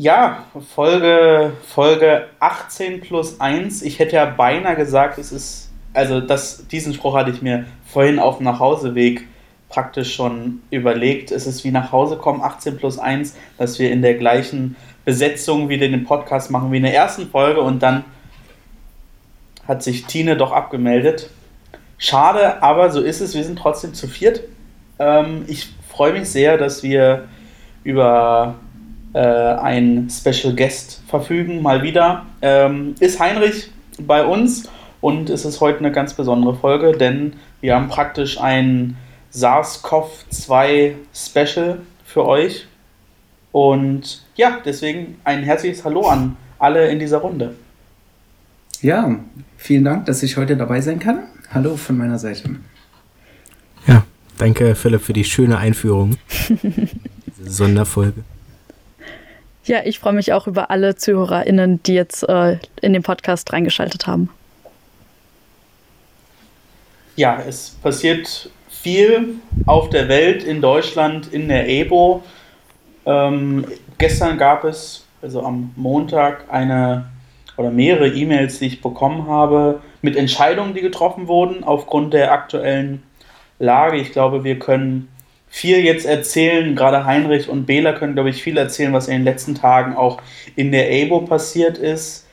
Ja, Folge, Folge 18 plus 1. Ich hätte ja beinahe gesagt, es ist, also das, diesen Spruch hatte ich mir vorhin auf dem Nachhauseweg praktisch schon überlegt. Es ist wie nach Hause kommen, 18 plus 1, dass wir in der gleichen Besetzung wieder den Podcast machen wie in der ersten Folge und dann hat sich Tine doch abgemeldet. Schade, aber so ist es. Wir sind trotzdem zu viert. Ähm, ich freue mich sehr, dass wir über äh, einen Special Guest verfügen, mal wieder. Ähm, ist Heinrich bei uns und es ist heute eine ganz besondere Folge, denn wir haben praktisch ein SARS-CoV-2 Special für euch. Und ja, deswegen ein herzliches Hallo an alle in dieser Runde. Ja, vielen Dank, dass ich heute dabei sein kann. Hallo von meiner Seite. Ja, danke Philipp für die schöne Einführung. Sonderfolge. Ja, ich freue mich auch über alle ZuhörerInnen, die jetzt äh, in den Podcast reingeschaltet haben. Ja, es passiert viel auf der Welt, in Deutschland, in der EBO. Ähm, gestern gab es, also am Montag, eine oder mehrere E-Mails, die ich bekommen habe, mit Entscheidungen, die getroffen wurden aufgrund der aktuellen Lage. Ich glaube, wir können viel jetzt erzählen. Gerade Heinrich und Bela können, glaube ich, viel erzählen, was in den letzten Tagen auch in der EBO passiert ist.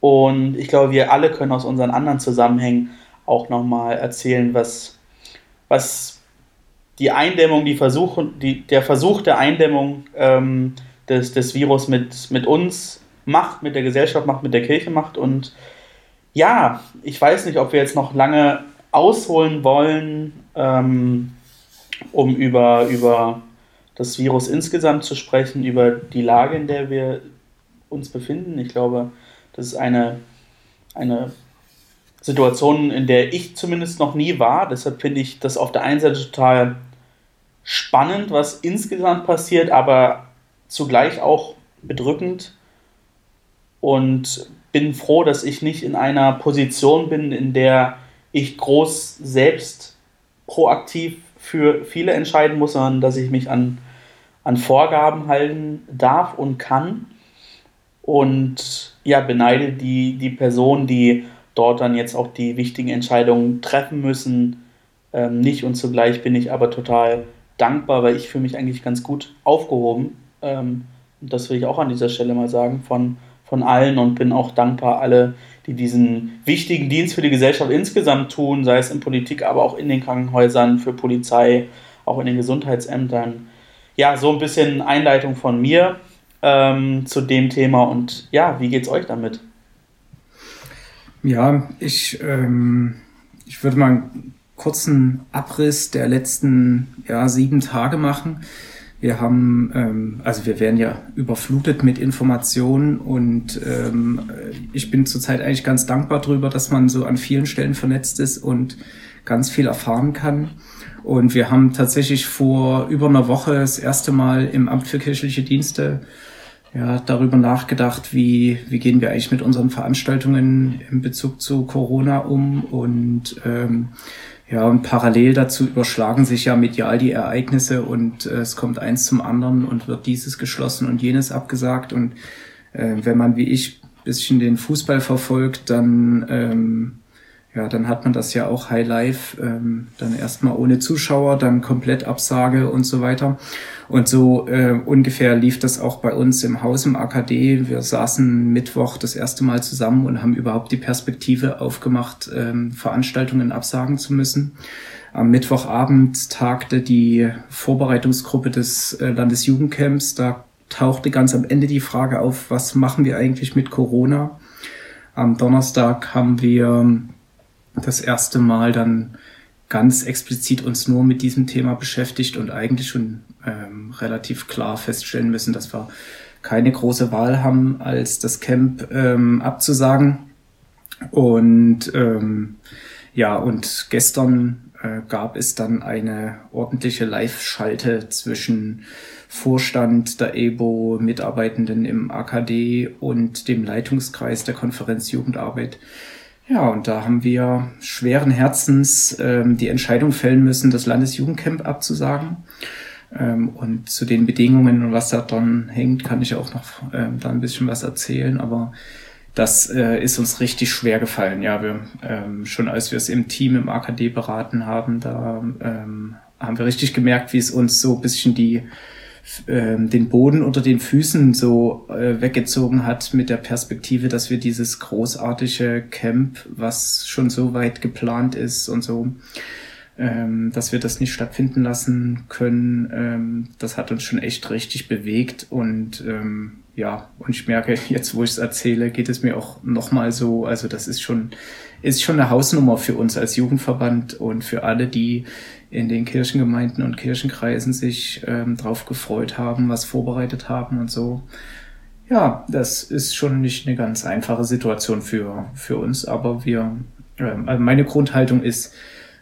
Und ich glaube, wir alle können aus unseren anderen Zusammenhängen auch nochmal erzählen, was, was die Eindämmung, die Versuch, die, der Versuch der Eindämmung ähm, des, des Virus mit, mit uns macht, mit der Gesellschaft macht, mit der Kirche macht. Und ja, ich weiß nicht, ob wir jetzt noch lange ausholen wollen. Ähm, um über, über das Virus insgesamt zu sprechen, über die Lage, in der wir uns befinden. Ich glaube, das ist eine, eine Situation, in der ich zumindest noch nie war. Deshalb finde ich das auf der einen Seite total spannend, was insgesamt passiert, aber zugleich auch bedrückend. Und bin froh, dass ich nicht in einer Position bin, in der ich groß selbst proaktiv für viele entscheiden muss, sondern dass ich mich an, an Vorgaben halten darf und kann. Und ja, beneide die, die Personen, die dort dann jetzt auch die wichtigen Entscheidungen treffen müssen, ähm, nicht. Und zugleich bin ich aber total dankbar, weil ich fühle mich eigentlich ganz gut aufgehoben. Ähm, das will ich auch an dieser Stelle mal sagen, von, von allen und bin auch dankbar, alle, die diesen wichtigen Dienst für die Gesellschaft insgesamt tun, sei es in Politik, aber auch in den Krankenhäusern, für Polizei, auch in den Gesundheitsämtern. Ja, so ein bisschen Einleitung von mir ähm, zu dem Thema und ja, wie geht's euch damit? Ja, ich, ähm, ich würde mal einen kurzen Abriss der letzten ja, sieben Tage machen. Wir haben, ähm, also wir werden ja überflutet mit Informationen und ähm, ich bin zurzeit eigentlich ganz dankbar darüber, dass man so an vielen Stellen vernetzt ist und ganz viel erfahren kann. Und wir haben tatsächlich vor über einer Woche das erste Mal im Amt für kirchliche Dienste ja, darüber nachgedacht, wie, wie gehen wir eigentlich mit unseren Veranstaltungen in Bezug zu Corona um und ähm, ja, und parallel dazu überschlagen sich ja medial die Ereignisse und äh, es kommt eins zum anderen und wird dieses geschlossen und jenes abgesagt. Und äh, wenn man wie ich bisschen den Fußball verfolgt, dann ähm, ja, dann hat man das ja auch High Life, ähm, dann erstmal ohne Zuschauer, dann komplett Absage und so weiter. Und so äh, ungefähr lief das auch bei uns im Haus im AKD. Wir saßen Mittwoch das erste Mal zusammen und haben überhaupt die Perspektive aufgemacht, ähm, Veranstaltungen absagen zu müssen. Am Mittwochabend tagte die Vorbereitungsgruppe des äh, Landesjugendcamps. Da tauchte ganz am Ende die Frage auf, was machen wir eigentlich mit Corona? Am Donnerstag haben wir das erste Mal dann ganz explizit uns nur mit diesem Thema beschäftigt und eigentlich schon ähm, relativ klar feststellen müssen, dass wir keine große Wahl haben, als das Camp ähm, abzusagen. Und ähm, ja, und gestern äh, gab es dann eine ordentliche Live-Schalte zwischen Vorstand der EBO, Mitarbeitenden im AKD und dem Leitungskreis der Konferenz Jugendarbeit ja, und da haben wir schweren Herzens ähm, die Entscheidung fällen müssen, das Landesjugendcamp abzusagen. Ähm, und zu den Bedingungen und was da dran hängt, kann ich auch noch ähm, da ein bisschen was erzählen. Aber das äh, ist uns richtig schwer gefallen. Ja, wir ähm, schon als wir es im Team im AKD beraten haben, da ähm, haben wir richtig gemerkt, wie es uns so bisschen die den Boden unter den Füßen so äh, weggezogen hat mit der Perspektive, dass wir dieses großartige Camp, was schon so weit geplant ist und so, ähm, dass wir das nicht stattfinden lassen können. Ähm, das hat uns schon echt richtig bewegt und ähm, ja, und ich merke jetzt, wo ich es erzähle, geht es mir auch nochmal so, also das ist schon, ist schon eine Hausnummer für uns als Jugendverband und für alle, die in den Kirchengemeinden und Kirchenkreisen sich ähm, drauf gefreut haben, was vorbereitet haben und so. Ja, das ist schon nicht eine ganz einfache Situation für, für uns, aber wir, ähm, also meine Grundhaltung ist,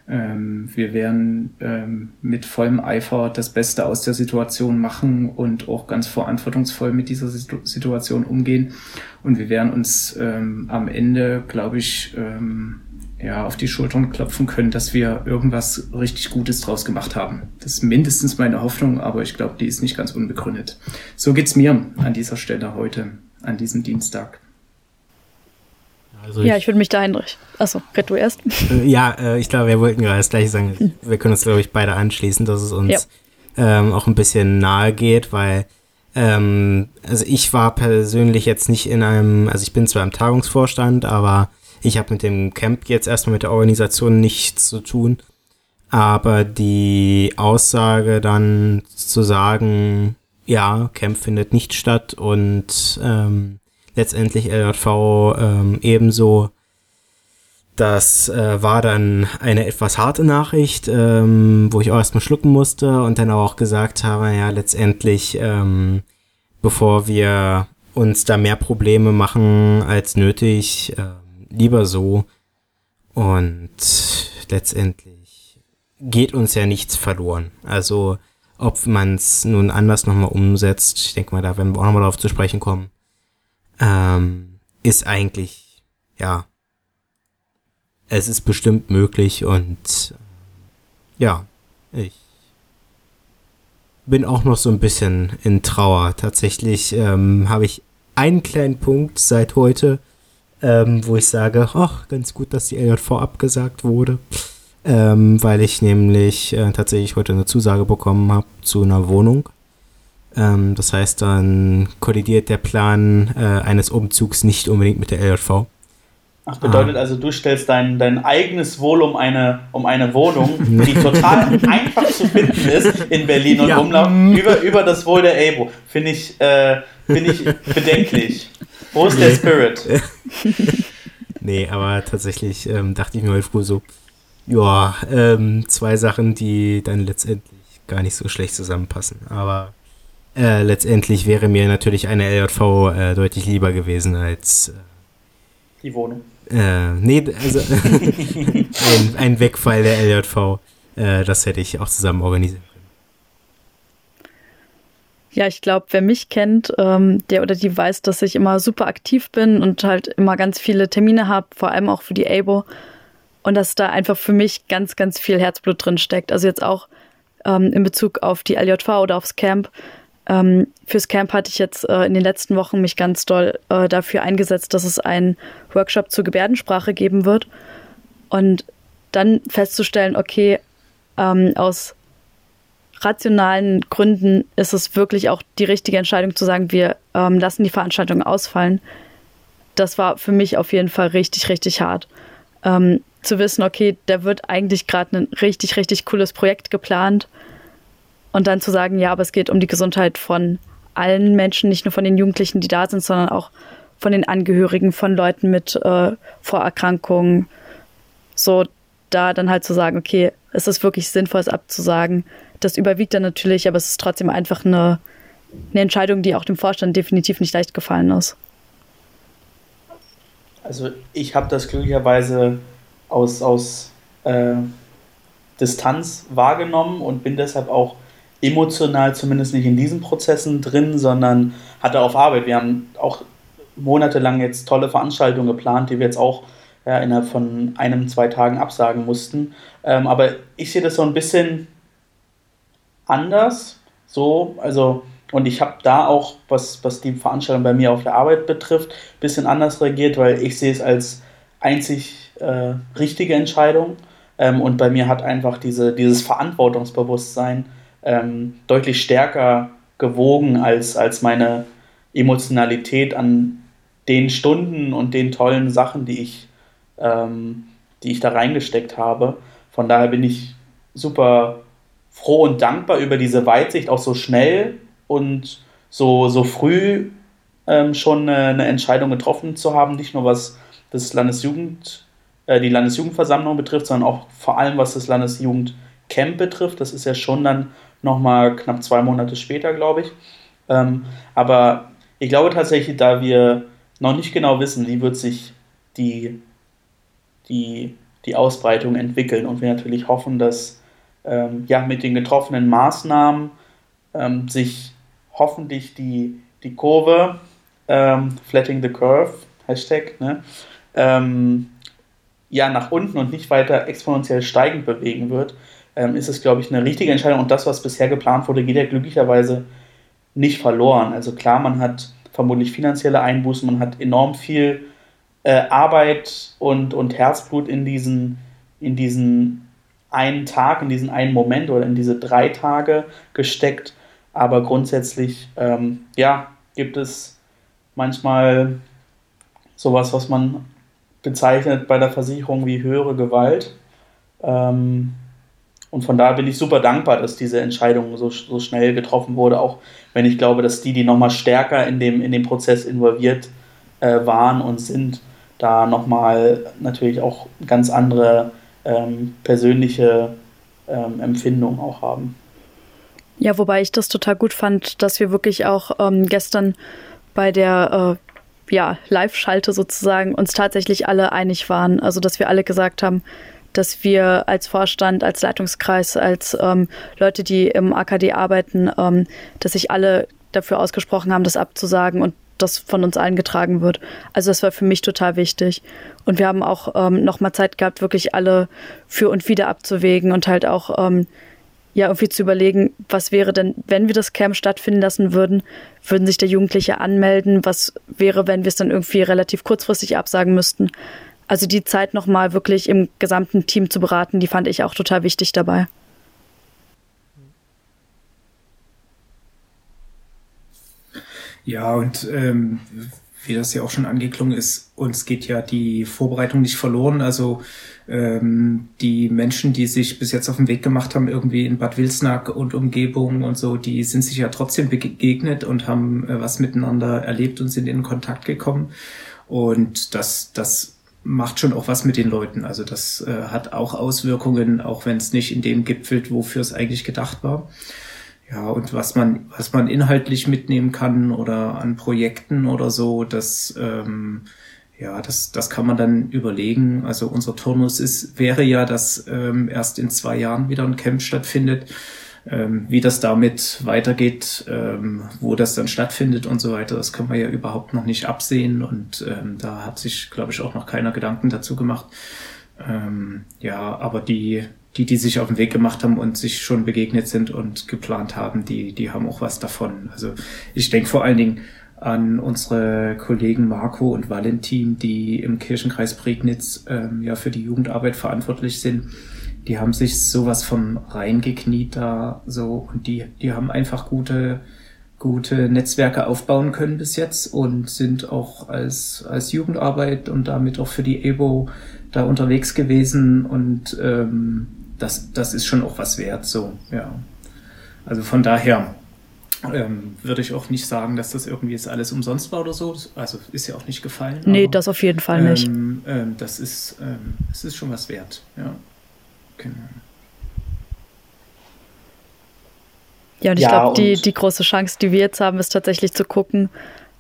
ähm, wir werden ähm, mit vollem Eifer das Beste aus der Situation machen und auch ganz verantwortungsvoll mit dieser Situ Situation umgehen. Und wir werden uns ähm, am Ende, glaube ich, ähm, ja, auf die Schultern klopfen können, dass wir irgendwas richtig Gutes draus gemacht haben. Das ist mindestens meine Hoffnung, aber ich glaube, die ist nicht ganz unbegründet. So geht's mir an dieser Stelle heute, an diesem Dienstag. Also ja, ich, ich würde mich da Heinrich. Achso, red du erst. Äh, ja, äh, ich glaube, wir wollten gerade das gleiche sagen. Hm. Wir können uns, glaube ich, beide anschließen, dass es uns ja. ähm, auch ein bisschen nahe geht, weil ähm, also ich war persönlich jetzt nicht in einem, also ich bin zwar im Tagungsvorstand, aber ich habe mit dem Camp jetzt erstmal mit der Organisation nichts zu tun. Aber die Aussage dann zu sagen, ja, Camp findet nicht statt und ähm, letztendlich LJV ähm, ebenso, das äh, war dann eine etwas harte Nachricht, ähm, wo ich auch erstmal schlucken musste und dann auch gesagt habe, ja, letztendlich, ähm, bevor wir uns da mehr Probleme machen als nötig, äh, lieber so. Und letztendlich geht uns ja nichts verloren. Also ob man es nun anders nochmal umsetzt, ich denke mal, da werden wir auch nochmal darauf zu sprechen kommen, ähm, ist eigentlich, ja, es ist bestimmt möglich und ja, ich bin auch noch so ein bisschen in Trauer. Tatsächlich ähm, habe ich einen kleinen Punkt seit heute, ähm, wo ich sage, ach, ganz gut, dass die LJV abgesagt wurde, ähm, weil ich nämlich äh, tatsächlich heute eine Zusage bekommen habe zu einer Wohnung. Ähm, das heißt, dann kollidiert der Plan äh, eines Umzugs nicht unbedingt mit der LJV. Ach, bedeutet ah. also, du stellst dein, dein eigenes Wohl um eine, um eine Wohnung, die total einfach zu finden ist in Berlin und ja. Umlauf, über, über das Wohl der EBO. Finde ich, äh, find ich bedenklich. Wo ist der Spirit? nee, aber tatsächlich ähm, dachte ich mir heute früh so, ja, ähm, zwei Sachen, die dann letztendlich gar nicht so schlecht zusammenpassen. Aber äh, letztendlich wäre mir natürlich eine LJV äh, deutlich lieber gewesen als äh, die Wohnung. Äh, nee, also ein, ein, Wegfall der LJV, äh, das hätte ich auch zusammen organisiert. Ja, ich glaube, wer mich kennt, ähm, der oder die weiß, dass ich immer super aktiv bin und halt immer ganz viele Termine habe, vor allem auch für die ABO. Und dass da einfach für mich ganz, ganz viel Herzblut drin steckt. Also jetzt auch ähm, in Bezug auf die LJV oder aufs Camp. Ähm, fürs Camp hatte ich jetzt äh, in den letzten Wochen mich ganz doll äh, dafür eingesetzt, dass es einen Workshop zur Gebärdensprache geben wird. Und dann festzustellen, okay, ähm, aus rationalen Gründen ist es wirklich auch die richtige Entscheidung zu sagen, wir ähm, lassen die Veranstaltung ausfallen. Das war für mich auf jeden Fall richtig, richtig hart. Ähm, zu wissen, okay, da wird eigentlich gerade ein richtig, richtig cooles Projekt geplant. Und dann zu sagen, ja, aber es geht um die Gesundheit von allen Menschen, nicht nur von den Jugendlichen, die da sind, sondern auch von den Angehörigen, von Leuten mit äh, Vorerkrankungen. So, da dann halt zu sagen, okay, es ist wirklich sinnvoll, es abzusagen das überwiegt dann natürlich, aber es ist trotzdem einfach eine, eine Entscheidung, die auch dem Vorstand definitiv nicht leicht gefallen ist. Also ich habe das glücklicherweise aus, aus äh, Distanz wahrgenommen und bin deshalb auch emotional zumindest nicht in diesen Prozessen drin, sondern hatte auf Arbeit. Wir haben auch monatelang jetzt tolle Veranstaltungen geplant, die wir jetzt auch ja, innerhalb von einem, zwei Tagen absagen mussten. Ähm, aber ich sehe das so ein bisschen anders, so. Also, und ich habe da auch, was, was die Veranstaltung bei mir auf der Arbeit betrifft, ein bisschen anders reagiert, weil ich sehe es als einzig äh, richtige Entscheidung. Ähm, und bei mir hat einfach diese, dieses Verantwortungsbewusstsein ähm, deutlich stärker gewogen als, als meine Emotionalität an den Stunden und den tollen Sachen, die ich, ähm, die ich da reingesteckt habe. Von daher bin ich super froh und dankbar über diese Weitsicht, auch so schnell und so, so früh ähm, schon eine, eine, Entscheidung getroffen zu haben, nicht nur was das Landesjugend, äh, die Landesjugendversammlung betrifft, sondern auch vor allem was das Landesjugendcamp betrifft. Das ist ja schon dann nochmal knapp zwei Monate später, glaube ich. Ähm, aber ich glaube tatsächlich, da wir noch nicht genau wissen, wie wird sich die, die, die Ausbreitung entwickeln und wir natürlich hoffen, dass ähm, ja, mit den getroffenen Maßnahmen ähm, sich hoffentlich die, die Kurve, ähm, Flatting the Curve, Hashtag, ne, ähm, ja, nach unten und nicht weiter exponentiell steigend bewegen wird, ähm, ist es, glaube ich, eine richtige Entscheidung. Und das, was bisher geplant wurde, geht ja glücklicherweise nicht verloren. Also klar, man hat vermutlich finanzielle Einbußen, man hat enorm viel äh, Arbeit und, und Herzblut in diesen, in diesen einen Tag, in diesen einen Moment oder in diese drei Tage gesteckt. Aber grundsätzlich, ähm, ja, gibt es manchmal sowas, was man bezeichnet bei der Versicherung wie höhere Gewalt. Ähm, und von daher bin ich super dankbar, dass diese Entscheidung so, so schnell getroffen wurde, auch wenn ich glaube, dass die, die nochmal stärker in dem, in dem Prozess involviert äh, waren und sind, da nochmal natürlich auch ganz andere ähm, persönliche ähm, Empfindungen auch haben. Ja, wobei ich das total gut fand, dass wir wirklich auch ähm, gestern bei der äh, ja, Live-Schalte sozusagen uns tatsächlich alle einig waren. Also, dass wir alle gesagt haben, dass wir als Vorstand, als Leitungskreis, als ähm, Leute, die im AKD arbeiten, ähm, dass sich alle dafür ausgesprochen haben, das abzusagen und das von uns allen getragen wird. Also das war für mich total wichtig. Und wir haben auch ähm, nochmal Zeit gehabt, wirklich alle für und wieder abzuwägen und halt auch ähm, ja irgendwie zu überlegen, was wäre denn, wenn wir das Camp stattfinden lassen würden, würden sich der Jugendliche anmelden? Was wäre, wenn wir es dann irgendwie relativ kurzfristig absagen müssten? Also die Zeit nochmal wirklich im gesamten Team zu beraten, die fand ich auch total wichtig dabei. Ja, und ähm, wie das ja auch schon angeklungen ist, uns geht ja die Vorbereitung nicht verloren. Also ähm, die Menschen, die sich bis jetzt auf den Weg gemacht haben, irgendwie in Bad Wilsnack und Umgebung und so, die sind sich ja trotzdem begegnet und haben äh, was miteinander erlebt und sind in Kontakt gekommen. Und das, das macht schon auch was mit den Leuten. Also das äh, hat auch Auswirkungen, auch wenn es nicht in dem gipfelt, wofür es eigentlich gedacht war. Ja, und was man, was man inhaltlich mitnehmen kann oder an Projekten oder so, das, ähm, ja, das, das kann man dann überlegen. Also unser Turnus ist, wäre ja, dass ähm, erst in zwei Jahren wieder ein Camp stattfindet. Ähm, wie das damit weitergeht, ähm, wo das dann stattfindet und so weiter, das können wir ja überhaupt noch nicht absehen und ähm, da hat sich, glaube ich, auch noch keiner Gedanken dazu gemacht. Ähm, ja, aber die, die, die sich auf den Weg gemacht haben und sich schon begegnet sind und geplant haben, die, die haben auch was davon. Also ich denke vor allen Dingen an unsere Kollegen Marco und Valentin, die im Kirchenkreis Prignitz ähm, ja für die Jugendarbeit verantwortlich sind. Die haben sich sowas von reingekniet da so. Und die, die haben einfach gute, gute Netzwerke aufbauen können bis jetzt und sind auch als, als Jugendarbeit und damit auch für die EBO da unterwegs gewesen. Und ähm, das, das ist schon auch was wert, so, ja. Also von daher ähm, würde ich auch nicht sagen, dass das irgendwie jetzt alles umsonst war oder so. Also ist ja auch nicht gefallen. Nee, aber, das auf jeden Fall nicht. Ähm, ähm, das ist, ähm, es ist schon was wert, ja. Genau. Ja, und ich ja, glaube, die, die große Chance, die wir jetzt haben, ist tatsächlich zu gucken.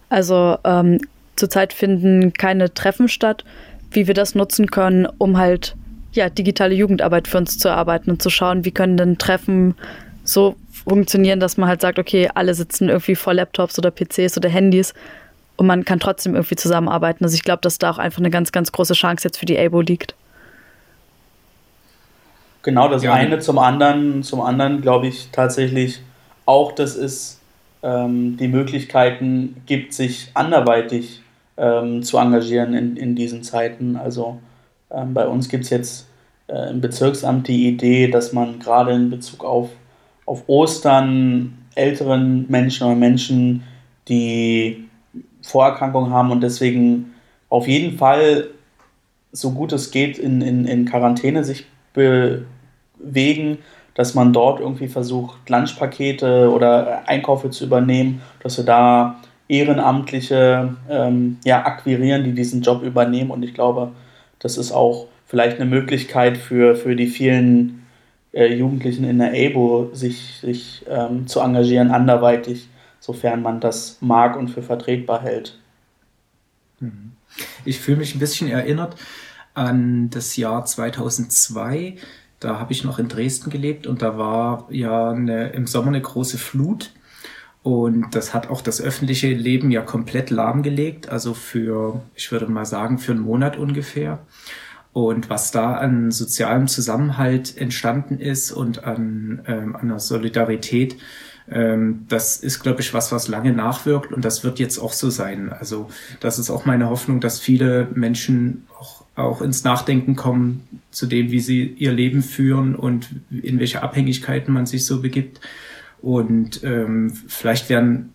Also ähm, zurzeit finden keine Treffen statt, wie wir das nutzen können, um halt ja, digitale Jugendarbeit für uns zu erarbeiten und zu schauen, wie können denn Treffen so funktionieren, dass man halt sagt, okay, alle sitzen irgendwie vor Laptops oder PCs oder Handys und man kann trotzdem irgendwie zusammenarbeiten. Also ich glaube, dass da auch einfach eine ganz, ganz große Chance jetzt für die ABO liegt. Genau, das ja. eine zum anderen, zum anderen glaube ich tatsächlich auch, dass es ähm, die Möglichkeiten gibt, sich anderweitig ähm, zu engagieren in, in diesen Zeiten. Also ähm, bei uns gibt es jetzt äh, im Bezirksamt die Idee, dass man gerade in Bezug auf, auf Ostern älteren Menschen oder Menschen, die Vorerkrankungen haben und deswegen auf jeden Fall so gut es geht in, in, in Quarantäne sich bewegen, dass man dort irgendwie versucht, Lunchpakete oder Einkäufe zu übernehmen, dass wir da Ehrenamtliche ähm, ja, akquirieren, die diesen Job übernehmen. Und ich glaube, das ist auch vielleicht eine Möglichkeit für, für die vielen äh, Jugendlichen in der ABO, sich, sich ähm, zu engagieren, anderweitig, sofern man das mag und für vertretbar hält. Mhm. Ich fühle mich ein bisschen erinnert an das Jahr 2002. Da habe ich noch in Dresden gelebt und da war ja eine, im Sommer eine große Flut. Und das hat auch das öffentliche Leben ja komplett lahmgelegt, also für, ich würde mal sagen, für einen Monat ungefähr. Und was da an sozialem Zusammenhalt entstanden ist und an, ähm, an Solidarität, ähm, das ist, glaube ich, was, was lange nachwirkt und das wird jetzt auch so sein. Also das ist auch meine Hoffnung, dass viele Menschen auch, auch ins Nachdenken kommen zu dem, wie sie ihr Leben führen und in welche Abhängigkeiten man sich so begibt. Und ähm, vielleicht werden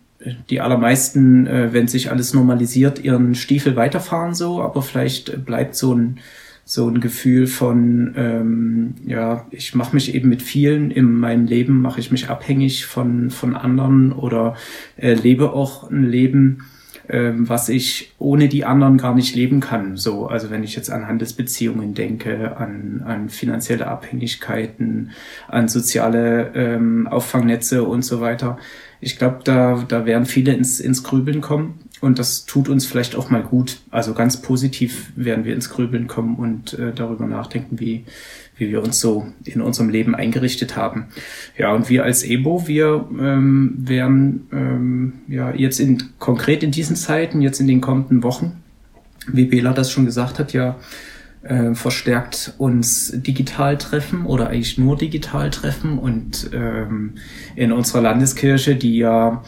die allermeisten, äh, wenn sich alles normalisiert, ihren Stiefel weiterfahren so, aber vielleicht bleibt so ein so ein Gefühl von, ähm, ja, ich mache mich eben mit vielen in meinem Leben, mache ich mich abhängig von, von anderen oder äh, lebe auch ein Leben, ähm, was ich ohne die anderen gar nicht leben kann. So, also wenn ich jetzt an Handelsbeziehungen denke, an, an finanzielle Abhängigkeiten, an soziale ähm, Auffangnetze und so weiter. Ich glaube, da, da werden viele ins, ins Grübeln kommen. Und das tut uns vielleicht auch mal gut. Also ganz positiv werden wir ins Grübeln kommen und äh, darüber nachdenken, wie, wie wir uns so in unserem Leben eingerichtet haben. Ja, und wir als EBO, wir ähm, werden ähm, ja jetzt in, konkret in diesen Zeiten, jetzt in den kommenden Wochen, wie Bela das schon gesagt hat, ja äh, verstärkt uns digital treffen oder eigentlich nur digital treffen und ähm, in unserer Landeskirche, die ja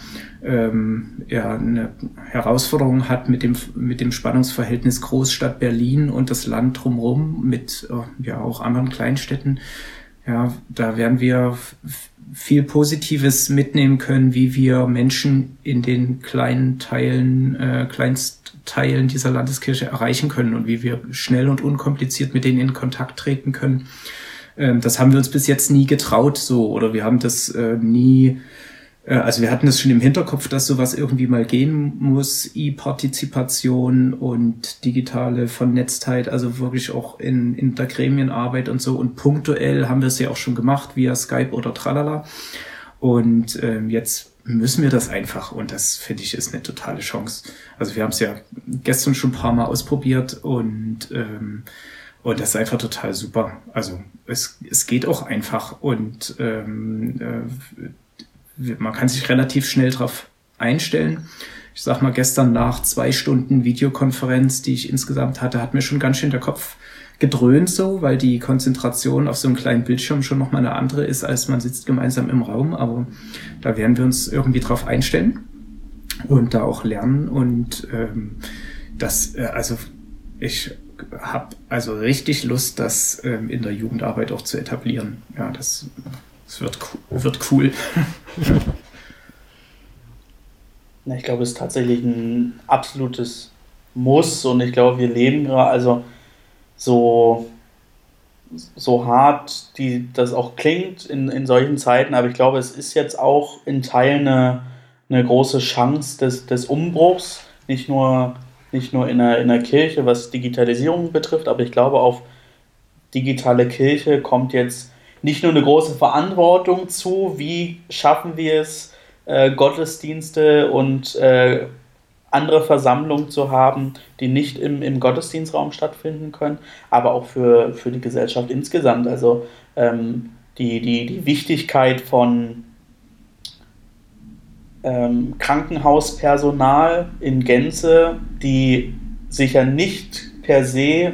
ähm, ja, eine Herausforderung hat mit dem, mit dem Spannungsverhältnis Großstadt Berlin und das Land drumherum mit äh, ja auch anderen Kleinstädten. Ja, da werden wir viel Positives mitnehmen können, wie wir Menschen in den kleinen Teilen, äh, Kleinstteilen dieser Landeskirche erreichen können und wie wir schnell und unkompliziert mit denen in Kontakt treten können. Ähm, das haben wir uns bis jetzt nie getraut, so, oder wir haben das äh, nie also wir hatten es schon im Hinterkopf, dass sowas irgendwie mal gehen muss, E-Partizipation und digitale Vernetztheit, also wirklich auch in, in der Gremienarbeit und so. Und punktuell haben wir es ja auch schon gemacht via Skype oder Tralala. Und ähm, jetzt müssen wir das einfach und das finde ich ist eine totale Chance. Also wir haben es ja gestern schon ein paar Mal ausprobiert und ähm, und das ist einfach total super. Also es, es geht auch einfach und ähm, äh, man kann sich relativ schnell darauf einstellen. Ich sag mal, gestern nach zwei Stunden Videokonferenz, die ich insgesamt hatte, hat mir schon ganz schön der Kopf gedröhnt so, weil die Konzentration auf so einem kleinen Bildschirm schon nochmal eine andere ist, als man sitzt gemeinsam im Raum. Aber da werden wir uns irgendwie drauf einstellen und da auch lernen. Und ähm, das, äh, also ich habe also richtig Lust, das ähm, in der Jugendarbeit auch zu etablieren. Ja, das es wird, wird cool. ich glaube, es ist tatsächlich ein absolutes Muss und ich glaube, wir leben gerade, also so, so hart die, das auch klingt in, in solchen Zeiten, aber ich glaube, es ist jetzt auch in Teilen eine, eine große Chance des, des Umbruchs, nicht nur, nicht nur in, der, in der Kirche, was Digitalisierung betrifft, aber ich glaube, auf digitale Kirche kommt jetzt nicht nur eine große Verantwortung zu, wie schaffen wir es, äh, Gottesdienste und äh, andere Versammlungen zu haben, die nicht im, im Gottesdienstraum stattfinden können, aber auch für, für die Gesellschaft insgesamt. Also ähm, die, die, die Wichtigkeit von ähm, Krankenhauspersonal in Gänze, die sicher nicht per se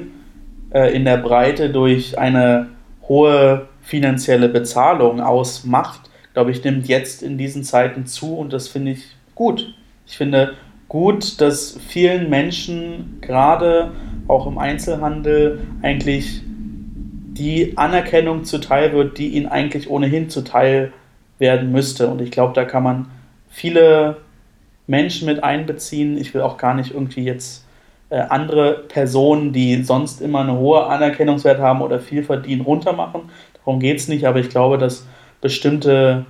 äh, in der Breite durch eine hohe finanzielle Bezahlung ausmacht, glaube ich, nimmt jetzt in diesen Zeiten zu und das finde ich gut. Ich finde gut, dass vielen Menschen, gerade auch im Einzelhandel, eigentlich die Anerkennung zuteil wird, die ihnen eigentlich ohnehin zuteil werden müsste. Und ich glaube, da kann man viele Menschen mit einbeziehen. Ich will auch gar nicht irgendwie jetzt äh, andere Personen, die sonst immer eine hohe Anerkennungswert haben oder viel verdienen, runtermachen. Darum geht es nicht, aber ich glaube, dass bestimmte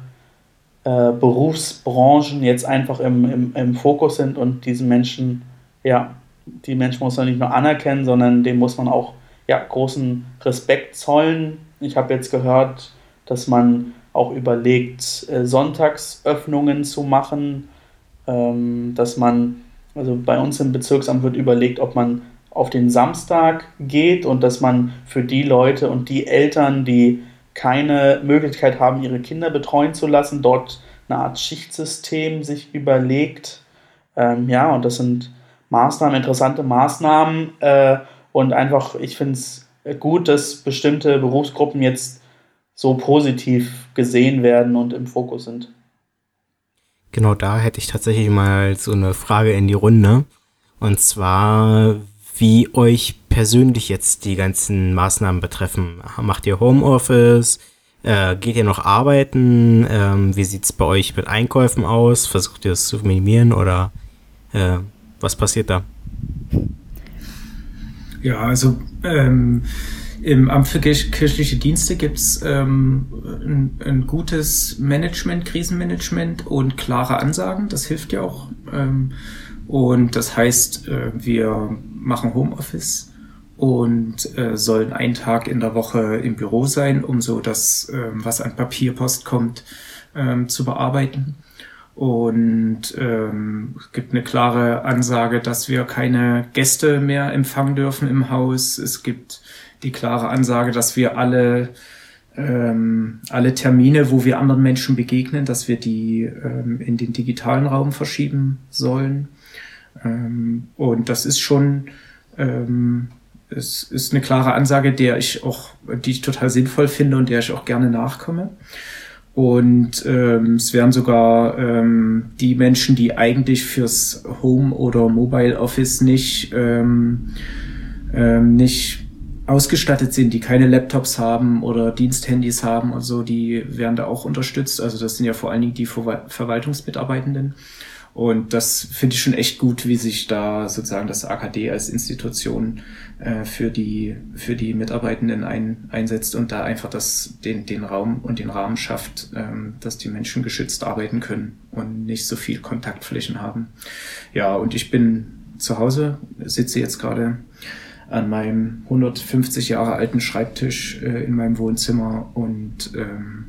äh, Berufsbranchen jetzt einfach im, im, im Fokus sind und diesen Menschen, ja, die Menschen muss man nicht nur anerkennen, sondern dem muss man auch ja, großen Respekt zollen. Ich habe jetzt gehört, dass man auch überlegt, äh, Sonntagsöffnungen zu machen, ähm, dass man, also bei uns im Bezirksamt wird überlegt, ob man auf den Samstag geht und dass man für die Leute und die Eltern, die keine Möglichkeit haben, ihre Kinder betreuen zu lassen, dort eine Art Schichtsystem sich überlegt. Ähm, ja, und das sind Maßnahmen, interessante Maßnahmen. Äh, und einfach, ich finde es gut, dass bestimmte Berufsgruppen jetzt so positiv gesehen werden und im Fokus sind. Genau da hätte ich tatsächlich mal so eine Frage in die Runde. Und zwar, wie euch persönlich jetzt die ganzen Maßnahmen betreffen. Macht ihr Homeoffice? Äh, geht ihr noch arbeiten? Ähm, wie sieht es bei euch mit Einkäufen aus? Versucht ihr es zu minimieren oder äh, was passiert da? Ja, also ähm, im Amt für kirchliche Dienste gibt's ähm, ein, ein, gutes Management, Krisenmanagement und klare Ansagen. Das hilft ja auch. Ähm, und das heißt, äh, wir machen Homeoffice und äh, sollen einen Tag in der Woche im Büro sein, um so das, äh, was an Papierpost kommt, ähm, zu bearbeiten. Und ähm, es gibt eine klare Ansage, dass wir keine Gäste mehr empfangen dürfen im Haus. Es gibt die klare Ansage, dass wir alle ähm, alle Termine, wo wir anderen Menschen begegnen, dass wir die ähm, in den digitalen Raum verschieben sollen. Ähm, und das ist schon, ähm, es ist eine klare Ansage, der ich auch, die ich total sinnvoll finde und der ich auch gerne nachkomme. Und ähm, es werden sogar ähm, die Menschen, die eigentlich fürs Home oder Mobile Office nicht, ähm, ähm, nicht ausgestattet sind, die keine Laptops haben oder Diensthandys haben und so, die werden da auch unterstützt. Also das sind ja vor allen Dingen die Ver Verwaltungsmitarbeitenden. Und das finde ich schon echt gut, wie sich da sozusagen das AKD als Institution äh, für die für die Mitarbeitenden ein, einsetzt und da einfach das den den Raum und den Rahmen schafft, ähm, dass die Menschen geschützt arbeiten können und nicht so viel Kontaktflächen haben. Ja, und ich bin zu Hause, sitze jetzt gerade an meinem 150 Jahre alten Schreibtisch äh, in meinem Wohnzimmer und ähm,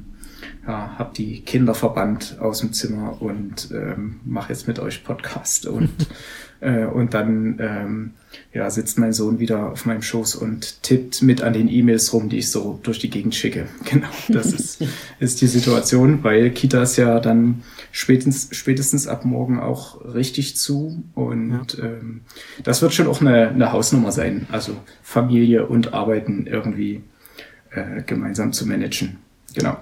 ja, habe die Kinder verbannt aus dem Zimmer und ähm, mache jetzt mit euch Podcast und äh, und dann ähm, ja sitzt mein Sohn wieder auf meinem Schoß und tippt mit an den E-Mails rum, die ich so durch die Gegend schicke. Genau, das ist ist die Situation, weil Kitas ja dann spätestens spätestens ab morgen auch richtig zu und ja. ähm, das wird schon auch eine, eine Hausnummer sein, also Familie und Arbeiten irgendwie äh, gemeinsam zu managen. Genau.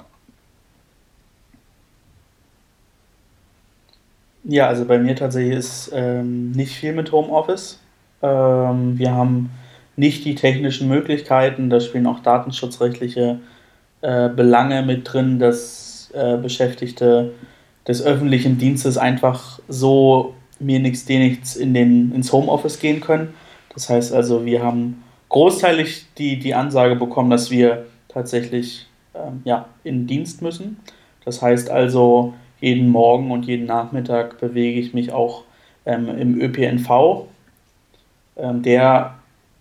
Ja, also bei mir tatsächlich ist ähm, nicht viel mit Homeoffice. Ähm, wir haben nicht die technischen Möglichkeiten, da spielen auch datenschutzrechtliche äh, Belange mit drin, dass äh, Beschäftigte des öffentlichen Dienstes einfach so mir nichts, dir nichts in den, ins Homeoffice gehen können. Das heißt also, wir haben großteilig die, die Ansage bekommen, dass wir tatsächlich ähm, ja, in Dienst müssen. Das heißt also, jeden Morgen und jeden Nachmittag bewege ich mich auch ähm, im ÖPNV, ähm, der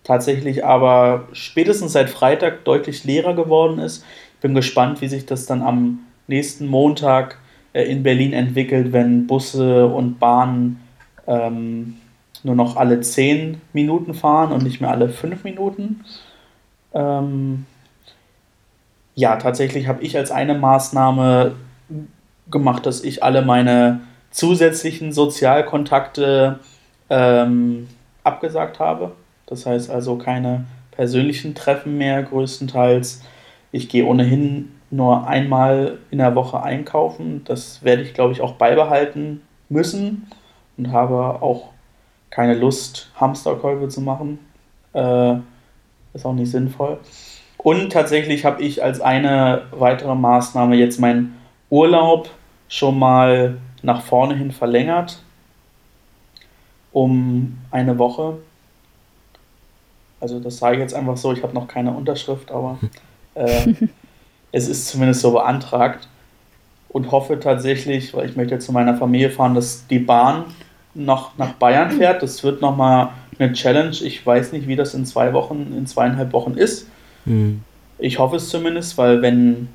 tatsächlich aber spätestens seit Freitag deutlich leerer geworden ist. Ich bin gespannt, wie sich das dann am nächsten Montag äh, in Berlin entwickelt, wenn Busse und Bahnen ähm, nur noch alle 10 Minuten fahren und nicht mehr alle 5 Minuten. Ähm, ja, tatsächlich habe ich als eine Maßnahme gemacht, dass ich alle meine zusätzlichen Sozialkontakte ähm, abgesagt habe. Das heißt also keine persönlichen Treffen mehr größtenteils. Ich gehe ohnehin nur einmal in der Woche einkaufen. Das werde ich, glaube ich, auch beibehalten müssen und habe auch keine Lust, Hamsterkäufe zu machen. Äh, ist auch nicht sinnvoll. Und tatsächlich habe ich als eine weitere Maßnahme jetzt meinen Urlaub schon mal nach vorne hin verlängert um eine Woche. Also das sage ich jetzt einfach so, ich habe noch keine Unterschrift, aber äh, es ist zumindest so beantragt und hoffe tatsächlich, weil ich möchte zu meiner Familie fahren, dass die Bahn noch nach Bayern fährt. Das wird nochmal eine Challenge. Ich weiß nicht, wie das in zwei Wochen, in zweieinhalb Wochen ist. Mhm. Ich hoffe es zumindest, weil wenn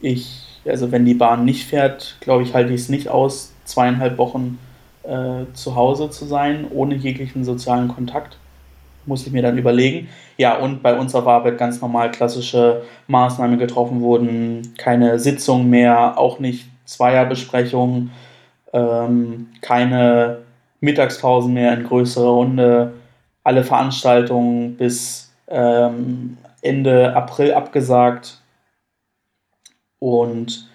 ich, also wenn die Bahn nicht fährt, glaube ich, halte ich es nicht aus, zweieinhalb Wochen äh, zu Hause zu sein, ohne jeglichen sozialen Kontakt. Muss ich mir dann überlegen. Ja, und bei uns auf Arbeit ganz normal klassische Maßnahmen getroffen wurden. Keine Sitzung mehr, auch nicht Zweierbesprechungen, ähm, keine Mittagspausen mehr in größerer Runde. Alle Veranstaltungen bis ähm, Ende April abgesagt. Und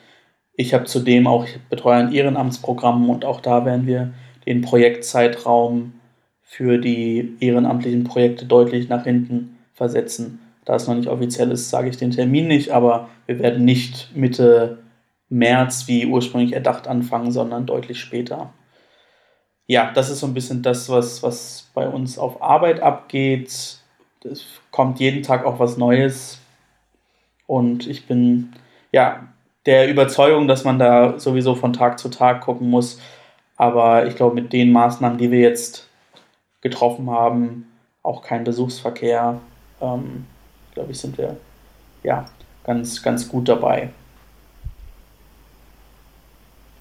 ich habe zudem auch, ich betreue ein Ehrenamtsprogramm und auch da werden wir den Projektzeitraum für die ehrenamtlichen Projekte deutlich nach hinten versetzen. Da es noch nicht offiziell ist, sage ich den Termin nicht, aber wir werden nicht Mitte März wie ursprünglich erdacht anfangen, sondern deutlich später. Ja, das ist so ein bisschen das, was, was bei uns auf Arbeit abgeht. Es kommt jeden Tag auch was Neues. Und ich bin ja der Überzeugung, dass man da sowieso von Tag zu Tag gucken muss. Aber ich glaube, mit den Maßnahmen, die wir jetzt getroffen haben, auch kein Besuchsverkehr, ähm, glaube ich, sind wir ja ganz, ganz gut dabei.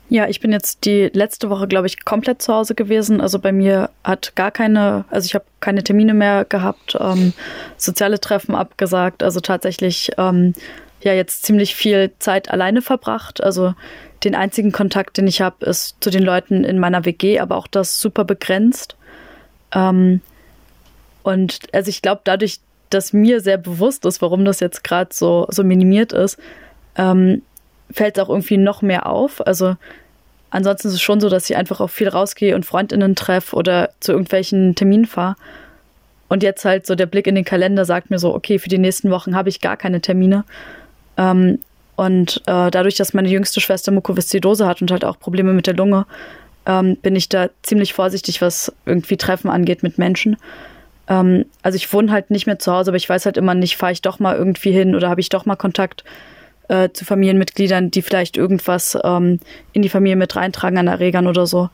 Ja, ich bin jetzt die letzte Woche, glaube ich, komplett zu Hause gewesen. Also bei mir hat gar keine, also ich habe keine Termine mehr gehabt, ähm, soziale Treffen abgesagt. Also tatsächlich ähm, ja jetzt ziemlich viel Zeit alleine verbracht. Also den einzigen Kontakt, den ich habe, ist zu den Leuten in meiner WG, aber auch das super begrenzt. Ähm, und also ich glaube, dadurch, dass mir sehr bewusst ist, warum das jetzt gerade so, so minimiert ist, ähm, fällt es auch irgendwie noch mehr auf. Also ansonsten ist es schon so, dass ich einfach auch viel rausgehe und Freundinnen treffe oder zu irgendwelchen Terminen fahre. Und jetzt halt so der Blick in den Kalender sagt mir so, okay, für die nächsten Wochen habe ich gar keine Termine. Ähm, und äh, dadurch, dass meine jüngste Schwester Mukoviszidose hat und halt auch Probleme mit der Lunge, ähm, bin ich da ziemlich vorsichtig, was irgendwie Treffen angeht mit Menschen. Ähm, also ich wohne halt nicht mehr zu Hause, aber ich weiß halt immer nicht, fahre ich doch mal irgendwie hin oder habe ich doch mal Kontakt äh, zu Familienmitgliedern, die vielleicht irgendwas ähm, in die Familie mit reintragen an Erregern oder so.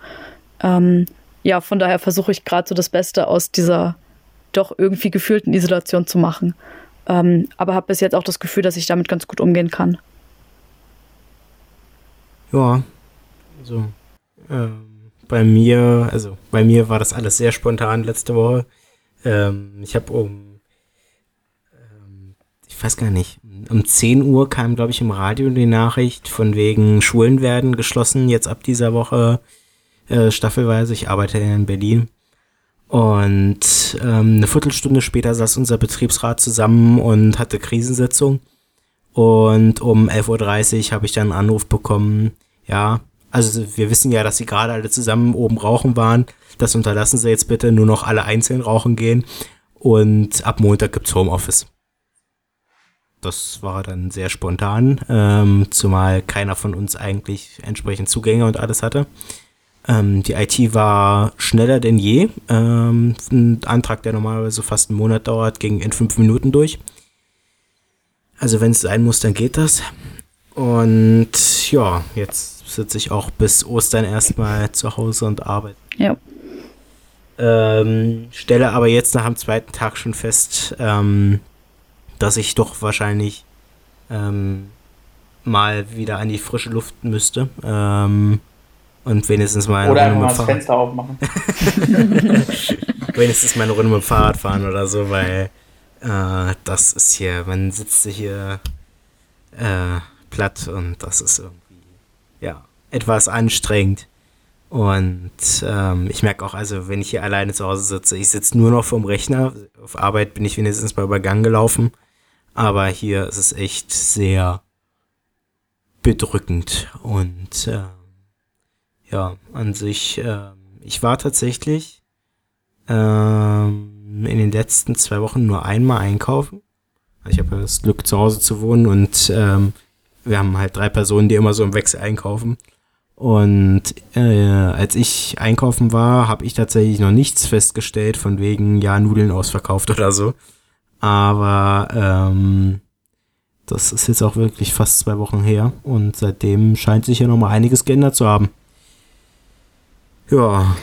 Ähm, ja, von daher versuche ich gerade so das Beste aus dieser doch irgendwie gefühlten Isolation zu machen. Ähm, aber habe bis jetzt auch das Gefühl, dass ich damit ganz gut umgehen kann. Ja, also ähm, bei mir, also bei mir war das alles sehr spontan letzte Woche. Ähm, ich habe um, ähm, ich weiß gar nicht, um 10 Uhr kam, glaube ich, im Radio die Nachricht von wegen Schulen werden geschlossen, jetzt ab dieser Woche äh, staffelweise. Ich arbeite in Berlin. Und ähm, eine Viertelstunde später saß unser Betriebsrat zusammen und hatte Krisensitzung. Und um 11.30 Uhr habe ich dann einen Anruf bekommen, ja, also wir wissen ja, dass sie gerade alle zusammen oben rauchen waren. Das unterlassen sie jetzt bitte, nur noch alle einzeln rauchen gehen. Und ab Montag gibt's Homeoffice. Das war dann sehr spontan, ähm, zumal keiner von uns eigentlich entsprechend Zugänge und alles hatte. Ähm, die IT war schneller denn je. Ähm, ein Antrag, der normalerweise fast einen Monat dauert, ging in fünf Minuten durch. Also wenn es sein muss, dann geht das. Und ja, jetzt sitze ich auch bis Ostern erstmal zu Hause und arbeite. Ja. Ähm, stelle aber jetzt nach dem zweiten Tag schon fest, ähm, dass ich doch wahrscheinlich ähm, mal wieder an die frische Luft müsste. Ähm, und wenigstens mal eine oder Runde mit Fahrrad. das Fenster aufmachen. wenigstens mal eine Runde mit dem Fahrrad fahren oder so, weil äh, das ist hier, man sitzt hier äh, platt und das ist irgendwie, ja, etwas anstrengend. Und ähm, ich merke auch, also wenn ich hier alleine zu Hause sitze, ich sitze nur noch vorm Rechner. Auf Arbeit bin ich wenigstens mal über Gang gelaufen. Aber hier ist es echt sehr bedrückend. Und äh, ja, an sich, äh, ich war tatsächlich äh, in den letzten zwei Wochen nur einmal einkaufen. Ich habe das Glück, zu Hause zu wohnen und ähm, wir haben halt drei Personen, die immer so im Wechsel einkaufen. Und äh, als ich einkaufen war, habe ich tatsächlich noch nichts festgestellt von wegen, ja, Nudeln ausverkauft oder so. Aber ähm, das ist jetzt auch wirklich fast zwei Wochen her und seitdem scheint sich ja noch mal einiges geändert zu haben. Ja.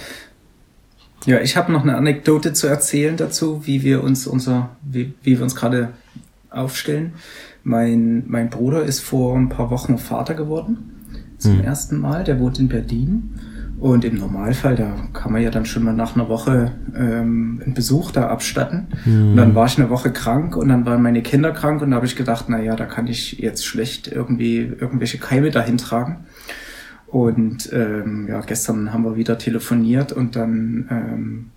Ja, ich habe noch eine Anekdote zu erzählen dazu, wie wir uns unser, wie, wie wir uns gerade aufstellen. Mein, mein Bruder ist vor ein paar Wochen Vater geworden. Zum hm. ersten Mal. Der wohnt in Berlin. Und im Normalfall, da kann man ja dann schon mal nach einer Woche ähm, einen Besuch da abstatten. Mhm. Und dann war ich eine Woche krank und dann waren meine Kinder krank und da habe ich gedacht, na ja, da kann ich jetzt schlecht irgendwie irgendwelche Keime dahin tragen. Und ähm, ja, gestern haben wir wieder telefoniert und dann ähm,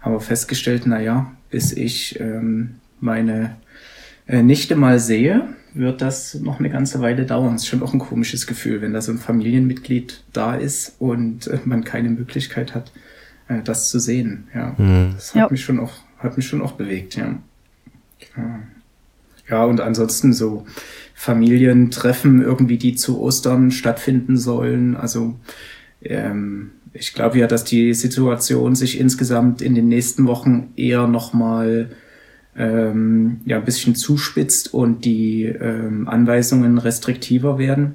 haben wir festgestellt, na ja, bis ich ähm, meine äh, Nichte mal sehe, wird das noch eine ganze Weile dauern. Das ist schon auch ein komisches Gefühl, wenn da so ein Familienmitglied da ist und äh, man keine Möglichkeit hat, äh, das zu sehen. Ja, mhm. das hat ja. mich schon auch, hat mich schon auch bewegt, ja. Ja, und ansonsten so Familientreffen irgendwie, die zu Ostern stattfinden sollen. Also ähm, ich glaube ja, dass die Situation sich insgesamt in den nächsten Wochen eher nochmal ähm, ja, ein bisschen zuspitzt und die ähm, Anweisungen restriktiver werden.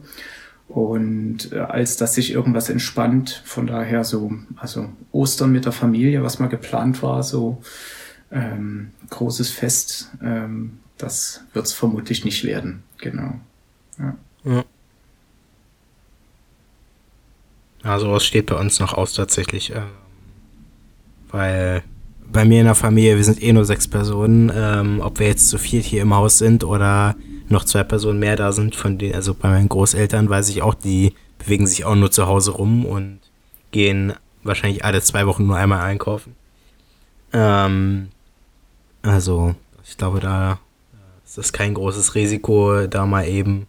Und äh, als dass sich irgendwas entspannt, von daher so, also Ostern mit der Familie, was mal geplant war, so ähm, großes Fest, ähm, das wird es vermutlich nicht werden. Genau. Ja. ja. Also was steht bei uns noch aus tatsächlich, äh, weil bei mir in der Familie, wir sind eh nur sechs Personen, ähm, ob wir jetzt zu viert hier im Haus sind oder noch zwei Personen mehr da sind, von denen, also bei meinen Großeltern weiß ich auch, die bewegen sich auch nur zu Hause rum und gehen wahrscheinlich alle zwei Wochen nur einmal einkaufen. Ähm, also, ich glaube, da ist das kein großes Risiko, da mal eben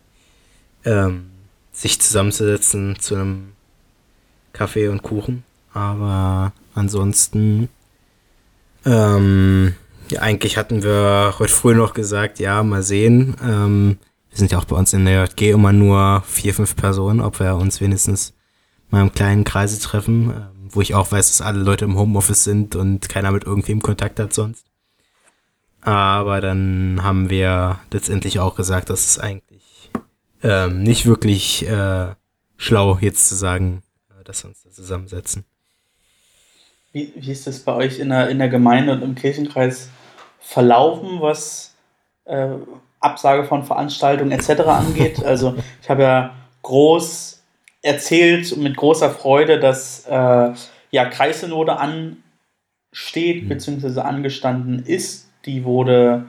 ähm, sich zusammenzusetzen zu einem Kaffee und Kuchen. Aber ansonsten ähm, ja, eigentlich hatten wir heute früh noch gesagt, ja, mal sehen. Ähm, wir sind ja auch bei uns in der JG immer nur vier, fünf Personen, ob wir uns wenigstens mal im kleinen Kreise treffen, ähm, wo ich auch weiß, dass alle Leute im Homeoffice sind und keiner mit irgendwem Kontakt hat sonst. Aber dann haben wir letztendlich auch gesagt, dass es eigentlich ähm, nicht wirklich äh, schlau jetzt zu sagen, äh, dass wir uns da zusammensetzen. Wie, wie ist das bei euch in der, in der Gemeinde und im Kirchenkreis verlaufen, was äh, Absage von Veranstaltungen etc. angeht? Also ich habe ja groß erzählt mit großer Freude, dass äh, ja Kreissynode ansteht mhm. bzw. angestanden ist. Die wurde,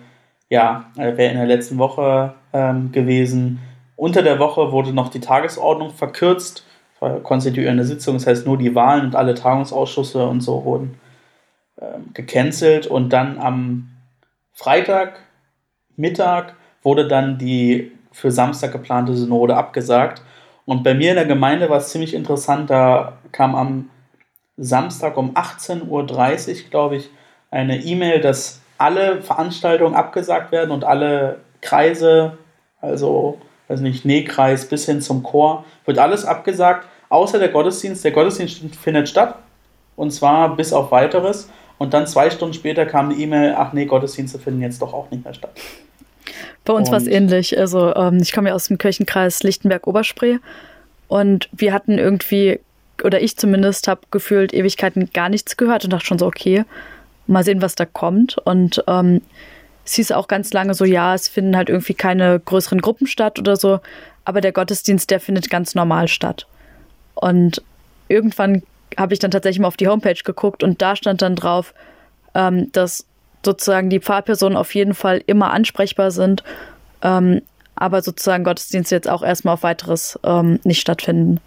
ja, äh, wäre in der letzten Woche ähm, gewesen. Unter der Woche wurde noch die Tagesordnung verkürzt konstituierende Sitzung, das heißt nur die Wahlen und alle Tagungsausschüsse und so wurden ähm, gecancelt und dann am Freitag Mittag wurde dann die für Samstag geplante Synode abgesagt. Und bei mir in der Gemeinde war es ziemlich interessant, da kam am Samstag um 18.30 Uhr, glaube ich, eine E-Mail, dass alle Veranstaltungen abgesagt werden und alle Kreise, also weiß nicht, Nähkreis bis hin zum Chor, wird alles abgesagt, außer der Gottesdienst. Der Gottesdienst findet statt und zwar bis auf weiteres. Und dann zwei Stunden später kam eine E-Mail, ach nee, Gottesdienste finden jetzt doch auch nicht mehr statt. Bei uns war es ähnlich. Also ähm, ich komme ja aus dem Kirchenkreis Lichtenberg-Oberspree und wir hatten irgendwie, oder ich zumindest, habe gefühlt Ewigkeiten gar nichts gehört und dachte schon so, okay, mal sehen, was da kommt. Und ähm, es hieß auch ganz lange so, ja, es finden halt irgendwie keine größeren Gruppen statt oder so, aber der Gottesdienst, der findet ganz normal statt. Und irgendwann habe ich dann tatsächlich mal auf die Homepage geguckt und da stand dann drauf, ähm, dass sozusagen die Pfarrpersonen auf jeden Fall immer ansprechbar sind, ähm, aber sozusagen Gottesdienste jetzt auch erstmal auf weiteres ähm, nicht stattfinden.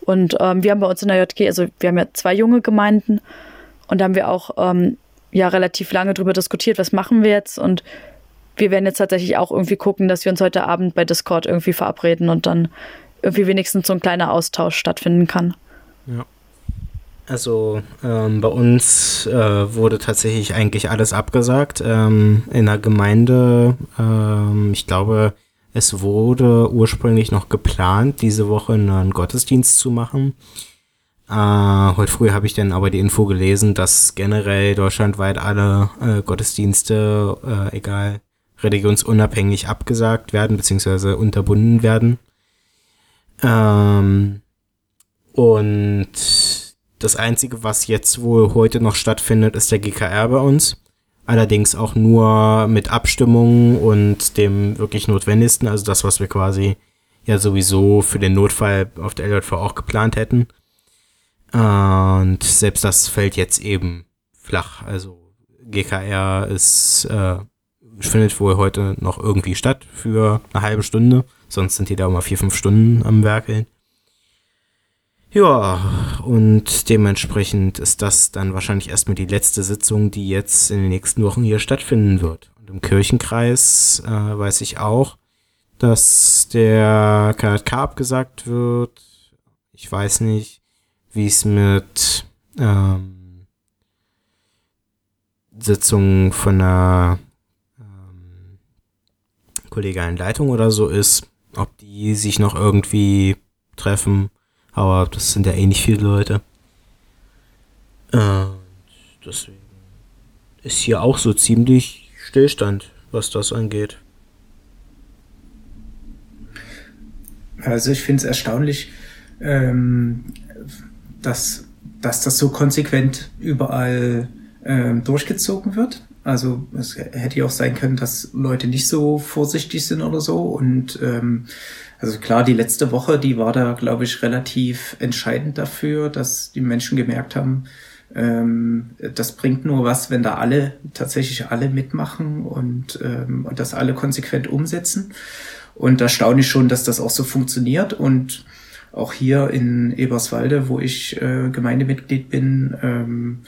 Und ähm, wir haben bei uns in der JG, also wir haben ja zwei junge Gemeinden und da haben wir auch ähm, ja relativ lange darüber diskutiert, was machen wir jetzt. Und wir werden jetzt tatsächlich auch irgendwie gucken, dass wir uns heute Abend bei Discord irgendwie verabreden und dann irgendwie wenigstens so ein kleiner Austausch stattfinden kann. Ja. Also ähm, bei uns äh, wurde tatsächlich eigentlich alles abgesagt. Ähm, in der Gemeinde, ähm, ich glaube, es wurde ursprünglich noch geplant, diese Woche einen Gottesdienst zu machen. Äh, heute früh habe ich dann aber die Info gelesen, dass generell deutschlandweit alle äh, Gottesdienste, äh, egal religionsunabhängig, abgesagt werden bzw. unterbunden werden. Ähm, und das Einzige, was jetzt wohl heute noch stattfindet, ist der GKR bei uns. Allerdings auch nur mit Abstimmungen und dem wirklich Notwendigsten, also das, was wir quasi ja sowieso für den Notfall auf der LJV auch geplant hätten. Und selbst das fällt jetzt eben flach. Also GKR ist, äh, findet wohl heute noch irgendwie statt für eine halbe Stunde. Sonst sind die da immer vier, fünf Stunden am Werkeln. Ja, und dementsprechend ist das dann wahrscheinlich erstmal die letzte Sitzung, die jetzt in den nächsten Wochen hier stattfinden wird. Und im Kirchenkreis äh, weiß ich auch, dass der KK abgesagt wird. Ich weiß nicht, wie es mit ähm, Sitzungen von einer ähm, kollegialen Leitung oder so ist, ob die sich noch irgendwie treffen aber das sind ja eh nicht viele Leute. Äh, deswegen ist hier auch so ziemlich Stillstand, was das angeht. Also ich finde es erstaunlich, ähm, dass, dass das so konsequent überall ähm, durchgezogen wird. Also es hätte ja auch sein können, dass Leute nicht so vorsichtig sind oder so. Und ähm, also klar, die letzte Woche, die war da, glaube ich, relativ entscheidend dafür, dass die Menschen gemerkt haben, ähm, das bringt nur was, wenn da alle, tatsächlich alle mitmachen und, ähm, und das alle konsequent umsetzen. Und da staune ich schon, dass das auch so funktioniert. Und auch hier in Eberswalde, wo ich äh, Gemeindemitglied bin, ähm,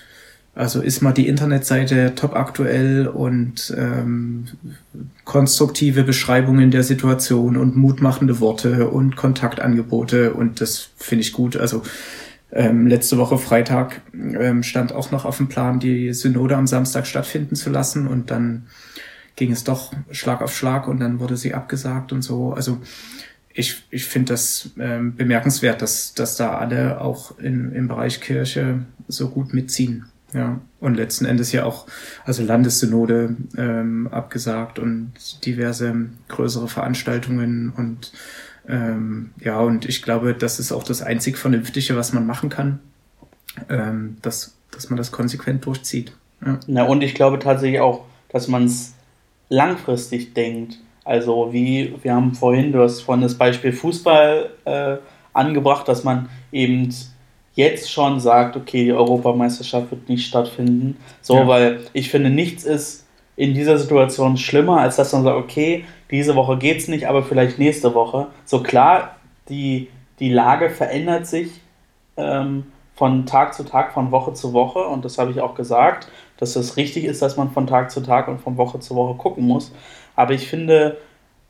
also ist mal die Internetseite top aktuell und ähm, konstruktive Beschreibungen der Situation und mutmachende Worte und Kontaktangebote und das finde ich gut. Also ähm, letzte Woche Freitag ähm, stand auch noch auf dem Plan, die Synode am Samstag stattfinden zu lassen und dann ging es doch Schlag auf Schlag und dann wurde sie abgesagt und so. Also ich, ich finde das ähm, bemerkenswert, dass, dass da alle auch in, im Bereich Kirche so gut mitziehen. Ja, und letzten Endes ja auch, also Landessynode ähm, abgesagt und diverse größere Veranstaltungen und ähm, ja, und ich glaube, das ist auch das einzig Vernünftige, was man machen kann, ähm, dass, dass man das konsequent durchzieht. Ja. Na, und ich glaube tatsächlich auch, dass man es langfristig denkt. Also wie, wir haben vorhin, du hast vorhin das Beispiel Fußball äh, angebracht, dass man eben jetzt schon sagt, okay, die Europameisterschaft wird nicht stattfinden. So, ja. weil ich finde, nichts ist in dieser Situation schlimmer, als dass man sagt, okay, diese Woche geht's nicht, aber vielleicht nächste Woche. So klar, die, die Lage verändert sich ähm, von Tag zu Tag, von Woche zu Woche und das habe ich auch gesagt, dass es richtig ist, dass man von Tag zu Tag und von Woche zu Woche gucken muss. Aber ich finde,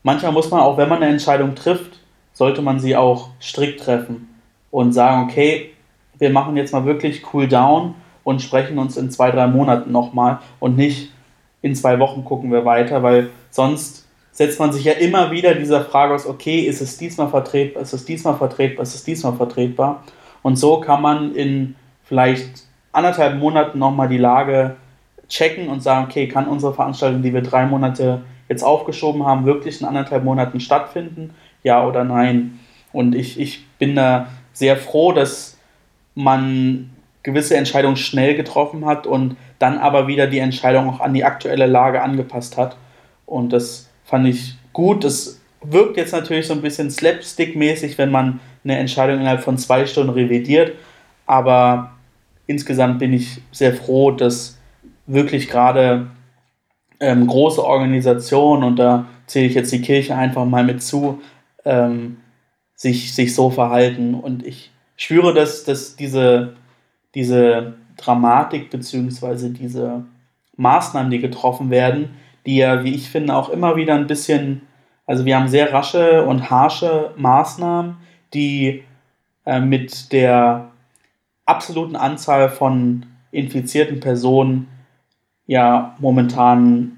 manchmal muss man auch, wenn man eine Entscheidung trifft, sollte man sie auch strikt treffen und sagen, okay, wir machen jetzt mal wirklich cool down und sprechen uns in zwei, drei Monaten nochmal und nicht in zwei Wochen gucken wir weiter, weil sonst setzt man sich ja immer wieder dieser Frage aus, okay, ist es diesmal vertretbar, ist es diesmal vertretbar, ist es diesmal vertretbar? Und so kann man in vielleicht anderthalb Monaten nochmal die Lage checken und sagen, okay, kann unsere Veranstaltung, die wir drei Monate jetzt aufgeschoben haben, wirklich in anderthalb Monaten stattfinden? Ja oder nein? Und ich, ich bin da sehr froh, dass man gewisse Entscheidungen schnell getroffen hat und dann aber wieder die Entscheidung auch an die aktuelle Lage angepasst hat. Und das fand ich gut. Das wirkt jetzt natürlich so ein bisschen slapstick-mäßig, wenn man eine Entscheidung innerhalb von zwei Stunden revidiert. Aber insgesamt bin ich sehr froh, dass wirklich gerade ähm, große Organisationen, und da zähle ich jetzt die Kirche einfach mal mit zu, ähm, sich, sich so verhalten. Und ich spüre, dass, dass diese, diese Dramatik bzw. diese Maßnahmen, die getroffen werden, die ja, wie ich finde, auch immer wieder ein bisschen, also wir haben sehr rasche und harsche Maßnahmen, die äh, mit der absoluten Anzahl von infizierten Personen ja momentan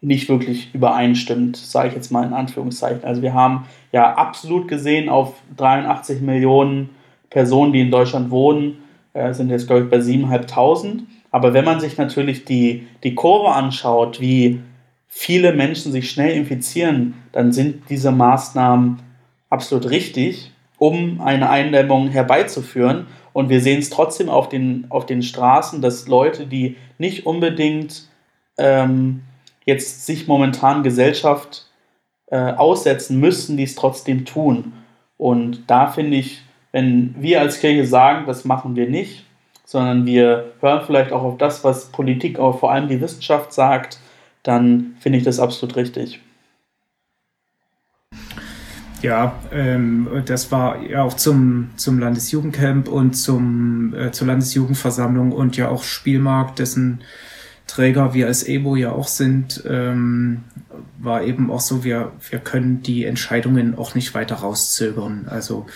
nicht wirklich übereinstimmt, sage ich jetzt mal in Anführungszeichen. Also wir haben ja absolut gesehen auf 83 Millionen Personen, die in Deutschland wohnen, äh, sind jetzt glaube ich bei 7.500. Aber wenn man sich natürlich die, die Kurve anschaut, wie viele Menschen sich schnell infizieren, dann sind diese Maßnahmen absolut richtig, um eine Eindämmung herbeizuführen. Und wir sehen es trotzdem auf den, auf den Straßen, dass Leute, die nicht unbedingt ähm, jetzt sich momentan Gesellschaft äh, aussetzen müssen, die es trotzdem tun. Und da finde ich, wenn wir als Kirche sagen, das machen wir nicht, sondern wir hören vielleicht auch auf das, was Politik, aber vor allem die Wissenschaft sagt, dann finde ich das absolut richtig. Ja, ähm, das war ja auch zum, zum Landesjugendcamp und zum, äh, zur Landesjugendversammlung und ja auch Spielmarkt, dessen Träger wir als EBO ja auch sind, ähm, war eben auch so, wir, wir können die Entscheidungen auch nicht weiter rauszögern. Also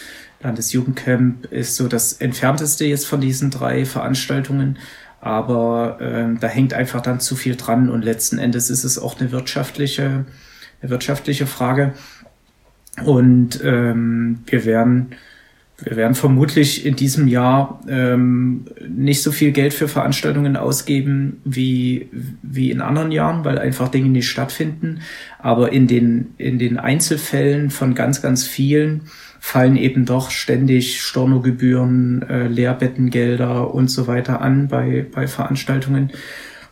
Landesjugendcamp ist so das entfernteste jetzt von diesen drei Veranstaltungen, aber ähm, da hängt einfach dann zu viel dran und letzten Endes ist es auch eine wirtschaftliche, eine wirtschaftliche Frage. Und ähm, wir werden, wir werden vermutlich in diesem Jahr ähm, nicht so viel Geld für Veranstaltungen ausgeben wie, wie in anderen Jahren, weil einfach Dinge nicht stattfinden. Aber in den, in den Einzelfällen von ganz, ganz vielen fallen eben doch ständig Stornogebühren, äh, Lehrbettengelder und so weiter an bei, bei Veranstaltungen.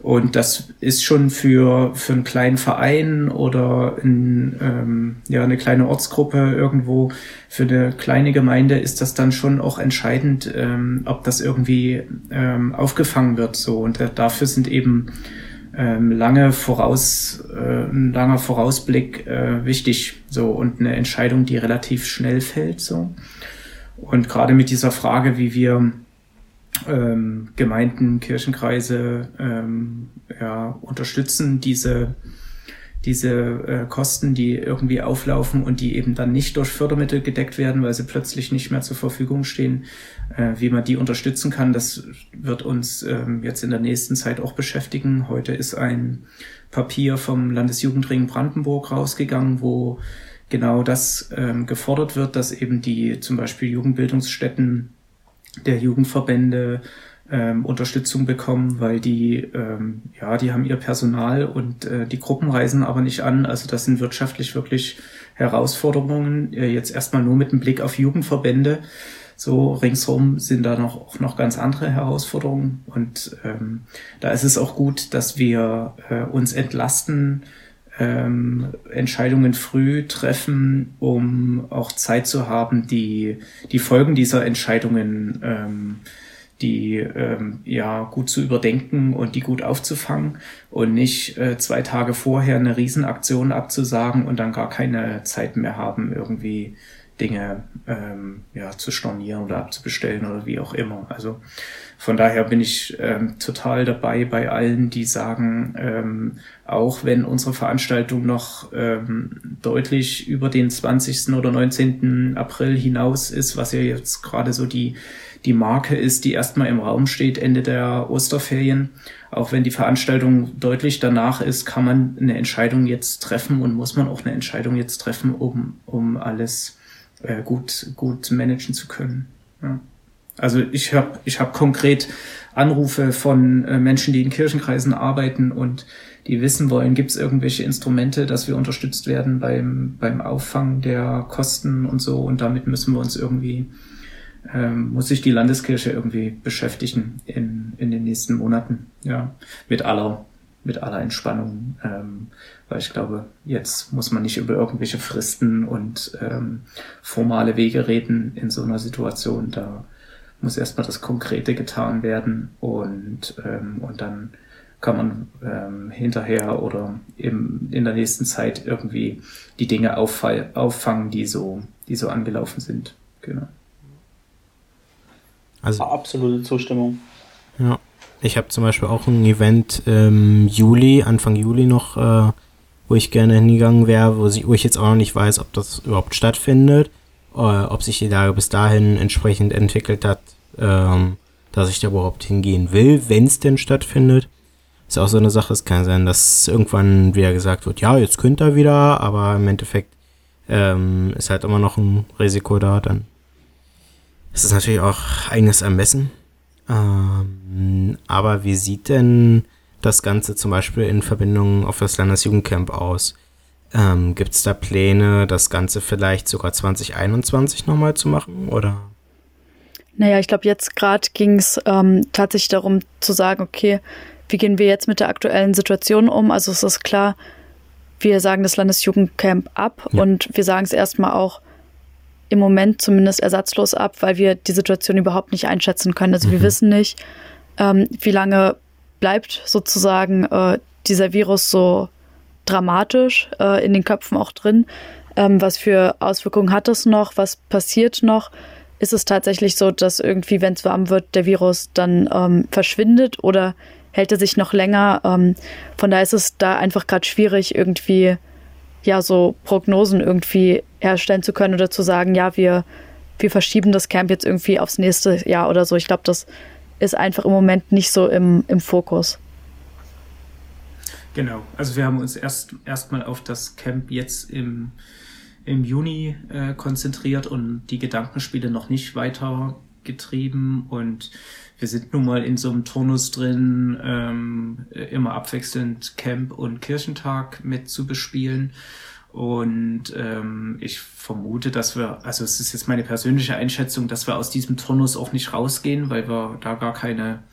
Und das ist schon für, für einen kleinen Verein oder in, ähm, ja, eine kleine Ortsgruppe irgendwo, für eine kleine Gemeinde ist das dann schon auch entscheidend, ähm, ob das irgendwie ähm, aufgefangen wird. So. Und äh, dafür sind eben ähm, lange voraus, äh, ein langer Vorausblick äh, wichtig. So und eine Entscheidung, die relativ schnell fällt. So. Und gerade mit dieser Frage, wie wir ähm, Gemeinden, Kirchenkreise ähm, ja, unterstützen, diese, diese äh, Kosten, die irgendwie auflaufen und die eben dann nicht durch Fördermittel gedeckt werden, weil sie plötzlich nicht mehr zur Verfügung stehen, äh, wie man die unterstützen kann, das wird uns ähm, jetzt in der nächsten Zeit auch beschäftigen. Heute ist ein Papier vom Landesjugendring Brandenburg rausgegangen, wo genau das ähm, gefordert wird, dass eben die zum Beispiel Jugendbildungsstätten der Jugendverbände ähm, Unterstützung bekommen, weil die, ähm, ja, die haben ihr Personal und äh, die Gruppen reisen aber nicht an. Also das sind wirtschaftlich wirklich Herausforderungen. Äh, jetzt erstmal nur mit dem Blick auf Jugendverbände. So ringsherum sind da noch, auch noch ganz andere Herausforderungen. Und ähm, da ist es auch gut, dass wir äh, uns entlasten, ähm, Entscheidungen früh treffen, um auch Zeit zu haben, die, die Folgen dieser Entscheidungen ähm, die ähm, ja gut zu überdenken und die gut aufzufangen und nicht äh, zwei Tage vorher eine Riesenaktion abzusagen und dann gar keine Zeit mehr haben, irgendwie Dinge ähm, ja, zu stornieren oder abzubestellen oder wie auch immer. Also von daher bin ich ähm, total dabei bei allen, die sagen, ähm, auch wenn unsere Veranstaltung noch ähm, deutlich über den 20. oder 19. April hinaus ist, was ja jetzt gerade so die, die Marke ist, die erstmal im Raum steht, Ende der Osterferien. Auch wenn die Veranstaltung deutlich danach ist, kann man eine Entscheidung jetzt treffen und muss man auch eine Entscheidung jetzt treffen, um, um alles äh, gut, gut managen zu können. Ja. Also ich habe ich hab konkret Anrufe von äh, Menschen, die in Kirchenkreisen arbeiten und die wissen wollen, gibt es irgendwelche Instrumente, dass wir unterstützt werden beim, beim Auffangen der Kosten und so. Und damit müssen wir uns irgendwie, ähm, muss sich die Landeskirche irgendwie beschäftigen in, in den nächsten Monaten. Ja, mit aller, mit aller Entspannung. Ähm, weil ich glaube, jetzt muss man nicht über irgendwelche Fristen und ähm, formale Wege reden in so einer Situation. Da muss erstmal das Konkrete getan werden und, ähm, und dann kann man ähm, hinterher oder im, in der nächsten Zeit irgendwie die Dinge auffall, auffangen, die so, die so angelaufen sind. Genau. Also absolute Zustimmung. Ja. Ich habe zum Beispiel auch ein Event im Juli, Anfang Juli noch, äh, wo ich gerne hingegangen wäre, wo, wo, ich jetzt auch noch nicht weiß, ob das überhaupt stattfindet, äh, ob sich die Lage bis dahin entsprechend entwickelt hat, ähm, dass ich da überhaupt hingehen will, wenn es denn stattfindet. Ist auch so eine Sache, es kann sein, dass irgendwann wieder gesagt wird, ja, jetzt könnt ihr wieder, aber im Endeffekt ähm, ist halt immer noch ein Risiko da, dann ist es natürlich auch eigenes Ermessen. Ähm, aber wie sieht denn das Ganze zum Beispiel in Verbindung auf das Landesjugendcamp aus? Ähm, Gibt es da Pläne, das Ganze vielleicht sogar 2021 nochmal zu machen? Oder? Naja, ich glaube, jetzt gerade ging es ähm, tatsächlich darum zu sagen, okay, wie gehen wir jetzt mit der aktuellen Situation um? Also es ist klar, wir sagen das Landesjugendcamp ab ja. und wir sagen es erstmal auch im Moment zumindest ersatzlos ab, weil wir die Situation überhaupt nicht einschätzen können. Also mhm. wir wissen nicht, ähm, wie lange bleibt sozusagen äh, dieser Virus so dramatisch äh, in den Köpfen auch drin. Ähm, was für Auswirkungen hat es noch? Was passiert noch? Ist es tatsächlich so, dass irgendwie, wenn es warm wird, der Virus dann ähm, verschwindet oder hält er sich noch länger? Ähm, von daher ist es da einfach gerade schwierig, irgendwie ja so Prognosen irgendwie herstellen zu können oder zu sagen, ja, wir, wir verschieben das Camp jetzt irgendwie aufs nächste Jahr oder so. Ich glaube, das ist einfach im Moment nicht so im, im Fokus. Genau, also wir haben uns erst erstmal auf das Camp jetzt im, im Juni äh, konzentriert und die Gedankenspiele noch nicht weiter getrieben und wir sind nun mal in so einem Turnus drin, ähm, immer abwechselnd Camp und Kirchentag mit zu bespielen. Und ähm, ich vermute, dass wir, also es ist jetzt meine persönliche Einschätzung, dass wir aus diesem Turnus auch nicht rausgehen, weil wir da gar keine,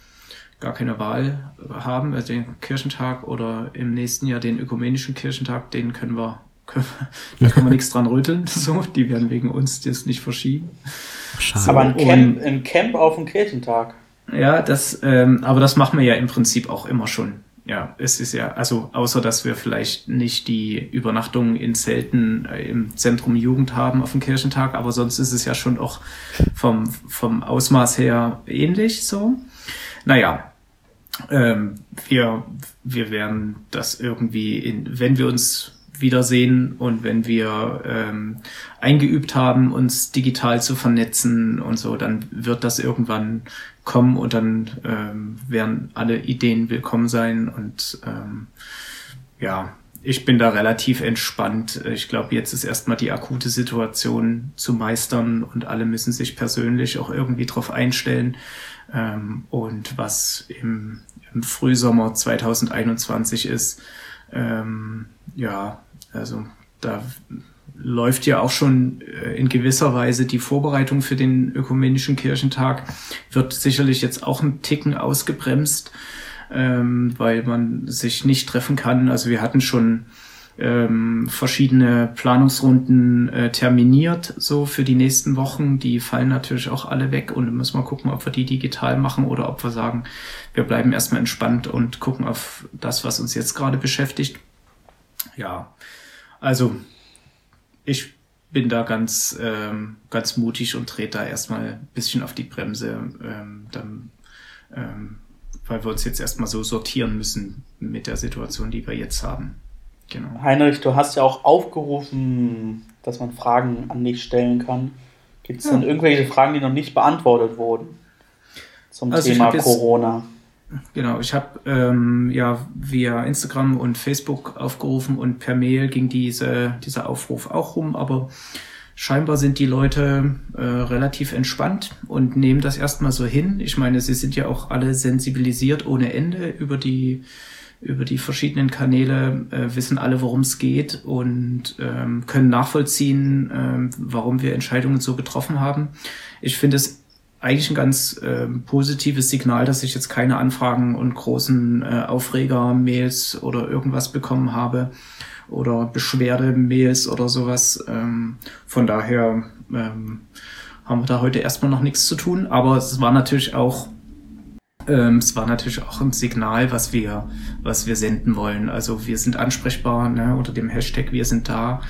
gar keine Wahl haben. Also den Kirchentag oder im nächsten Jahr den ökumenischen Kirchentag, den können wir, können, da können wir nichts dran rütteln. So, die werden wegen uns das nicht verschieben. Schade. Aber ein Camp, ein Camp auf dem Kirchentag. Ja, das, ähm, aber das machen wir ja im Prinzip auch immer schon. Ja, es ist ja, also außer dass wir vielleicht nicht die Übernachtung in Zelten äh, im Zentrum Jugend haben auf dem Kirchentag, aber sonst ist es ja schon auch vom, vom Ausmaß her ähnlich so. Naja, ähm, wir, wir werden das irgendwie in, wenn wir uns wiedersehen und wenn wir ähm, eingeübt haben, uns digital zu vernetzen und so, dann wird das irgendwann kommen und dann ähm, werden alle Ideen willkommen sein und ähm, ja, ich bin da relativ entspannt. Ich glaube, jetzt ist erstmal die akute Situation zu meistern und alle müssen sich persönlich auch irgendwie drauf einstellen. Ähm, und was im, im Frühsommer 2021 ist, ähm, ja, also da läuft ja auch schon äh, in gewisser Weise die Vorbereitung für den ökumenischen Kirchentag, wird sicherlich jetzt auch ein Ticken ausgebremst, ähm, weil man sich nicht treffen kann. Also wir hatten schon ähm, verschiedene Planungsrunden äh, terminiert, so für die nächsten Wochen. Die fallen natürlich auch alle weg und müssen wir gucken, ob wir die digital machen oder ob wir sagen, wir bleiben erstmal entspannt und gucken auf das, was uns jetzt gerade beschäftigt. Ja, also ich bin da ganz, ähm, ganz mutig und trete da erstmal ein bisschen auf die Bremse, ähm, dann, ähm, weil wir uns jetzt erstmal so sortieren müssen mit der Situation, die wir jetzt haben. Genau. Heinrich, du hast ja auch aufgerufen, dass man Fragen an dich stellen kann. Gibt es ja. denn irgendwelche Fragen, die noch nicht beantwortet wurden zum also Thema Corona? Genau, ich habe ähm, ja via Instagram und Facebook aufgerufen und per Mail ging diese, dieser Aufruf auch rum, aber scheinbar sind die Leute äh, relativ entspannt und nehmen das erstmal so hin. Ich meine, sie sind ja auch alle sensibilisiert ohne Ende über die über die verschiedenen Kanäle, äh, wissen alle, worum es geht und ähm, können nachvollziehen, ähm, warum wir Entscheidungen so getroffen haben. Ich finde es eigentlich ein ganz äh, positives Signal, dass ich jetzt keine Anfragen und großen äh, Aufreger-Mails oder irgendwas bekommen habe oder Beschwerde-Mails oder sowas. Ähm, von daher ähm, haben wir da heute erstmal noch nichts zu tun, aber es war natürlich auch ähm, es war natürlich auch ein Signal, was wir, was wir senden wollen. Also wir sind ansprechbar ne, unter dem Hashtag Wir sind da.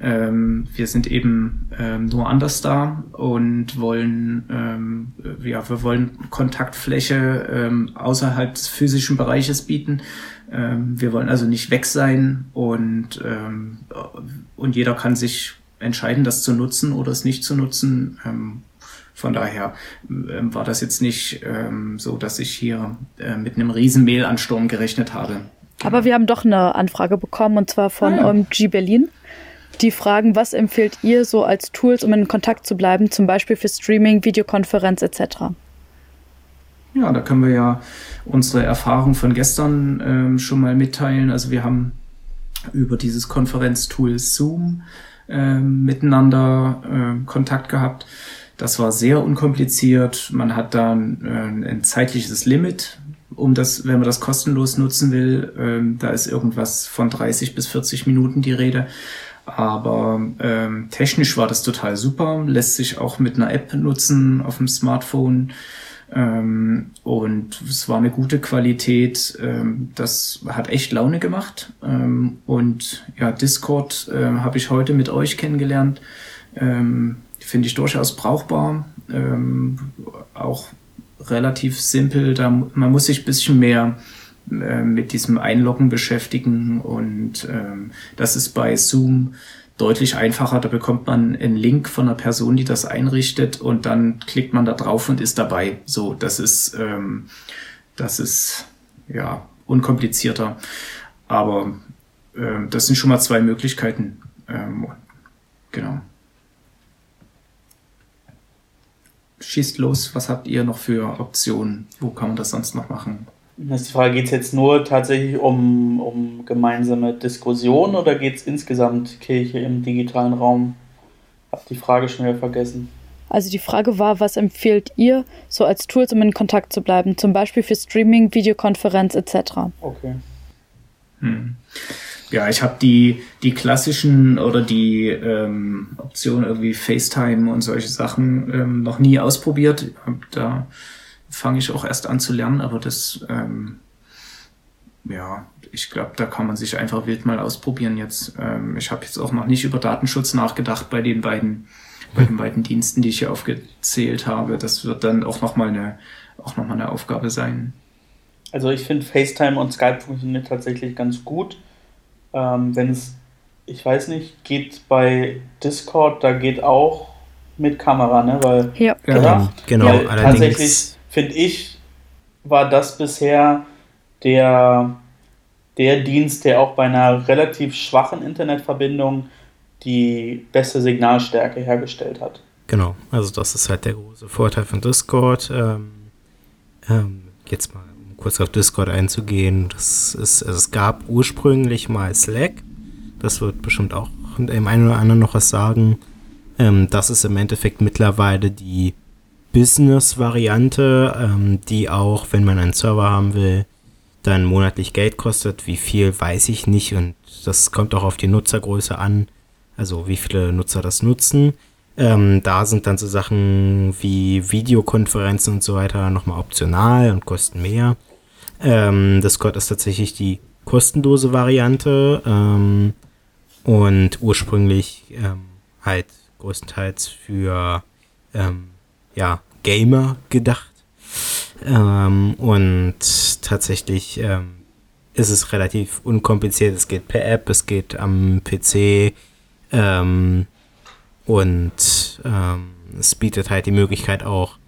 Ähm, wir sind eben ähm, nur anders da und wollen, ähm, ja, wir wollen Kontaktfläche ähm, außerhalb des physischen Bereiches bieten. Ähm, wir wollen also nicht weg sein und, ähm, und jeder kann sich entscheiden, das zu nutzen oder es nicht zu nutzen. Ähm, von daher ähm, war das jetzt nicht ähm, so, dass ich hier äh, mit einem riesen Mailansturm gerechnet habe. Aber wir haben doch eine Anfrage bekommen und zwar von ah. OMG Berlin. Die fragen, was empfiehlt ihr so als Tools, um in Kontakt zu bleiben, zum Beispiel für Streaming, Videokonferenz etc. Ja, da können wir ja unsere Erfahrung von gestern ähm, schon mal mitteilen. Also wir haben über dieses Konferenztool Zoom ähm, miteinander äh, Kontakt gehabt. Das war sehr unkompliziert. Man hat da ein, äh, ein zeitliches Limit, um das, wenn man das kostenlos nutzen will. Ähm, da ist irgendwas von 30 bis 40 Minuten die Rede. Aber ähm, technisch war das total super, lässt sich auch mit einer App nutzen auf dem Smartphone. Ähm, und es war eine gute Qualität. Ähm, das hat echt Laune gemacht. Ähm, und ja, Discord äh, habe ich heute mit euch kennengelernt. Finde ich durchaus brauchbar. Ähm, auch relativ simpel. Da, man muss sich bisschen mehr äh, mit diesem Einloggen beschäftigen und ähm, das ist bei Zoom deutlich einfacher. Da bekommt man einen Link von einer Person, die das einrichtet und dann klickt man da drauf und ist dabei. So, das ist, ähm, das ist ja unkomplizierter. Aber ähm, das sind schon mal zwei Möglichkeiten. Ähm, genau. Schießt los, was habt ihr noch für Optionen? Wo kann man das sonst noch machen? Das ist die Frage, geht es jetzt nur tatsächlich um, um gemeinsame Diskussionen oder geht es insgesamt Kirche im digitalen Raum? Hab die Frage schon wieder vergessen. Also die Frage war, was empfiehlt ihr so als Tools, um in Kontakt zu bleiben? Zum Beispiel für Streaming, Videokonferenz etc. Okay. Hm. Ja, ich habe die, die klassischen oder die ähm, Optionen irgendwie FaceTime und solche Sachen ähm, noch nie ausprobiert. Da fange ich auch erst an zu lernen, aber das, ähm, ja, ich glaube, da kann man sich einfach wild mal ausprobieren jetzt. Ähm, ich habe jetzt auch noch nicht über Datenschutz nachgedacht bei den beiden, bei den beiden Diensten, die ich hier aufgezählt habe. Das wird dann auch nochmal eine, auch noch mal eine Aufgabe sein. Also ich finde FaceTime und Skype funktionieren tatsächlich ganz gut. Ähm, Wenn es, ich weiß nicht, geht bei Discord, da geht auch mit Kamera, ne? Weil, ja, genau. genau. Weil tatsächlich finde ich, war das bisher der, der Dienst, der auch bei einer relativ schwachen Internetverbindung die beste Signalstärke hergestellt hat. Genau, also das ist halt der große Vorteil von Discord. Ähm, ähm, jetzt mal kurz auf Discord einzugehen. Das ist, also es gab ursprünglich mal Slack. Das wird bestimmt auch dem einen oder anderen noch was sagen. Ähm, das ist im Endeffekt mittlerweile die Business-Variante, ähm, die auch, wenn man einen Server haben will, dann monatlich Geld kostet. Wie viel, weiß ich nicht. Und das kommt auch auf die Nutzergröße an. Also wie viele Nutzer das nutzen. Ähm, da sind dann so Sachen wie Videokonferenzen und so weiter nochmal optional und kosten mehr. Ähm, Discord ist tatsächlich die kostenlose Variante ähm, und ursprünglich ähm, halt größtenteils für ähm, ja, Gamer gedacht. Ähm, und tatsächlich ähm, ist es relativ unkompliziert. Es geht per App, es geht am PC und es bietet halt die Möglichkeit auch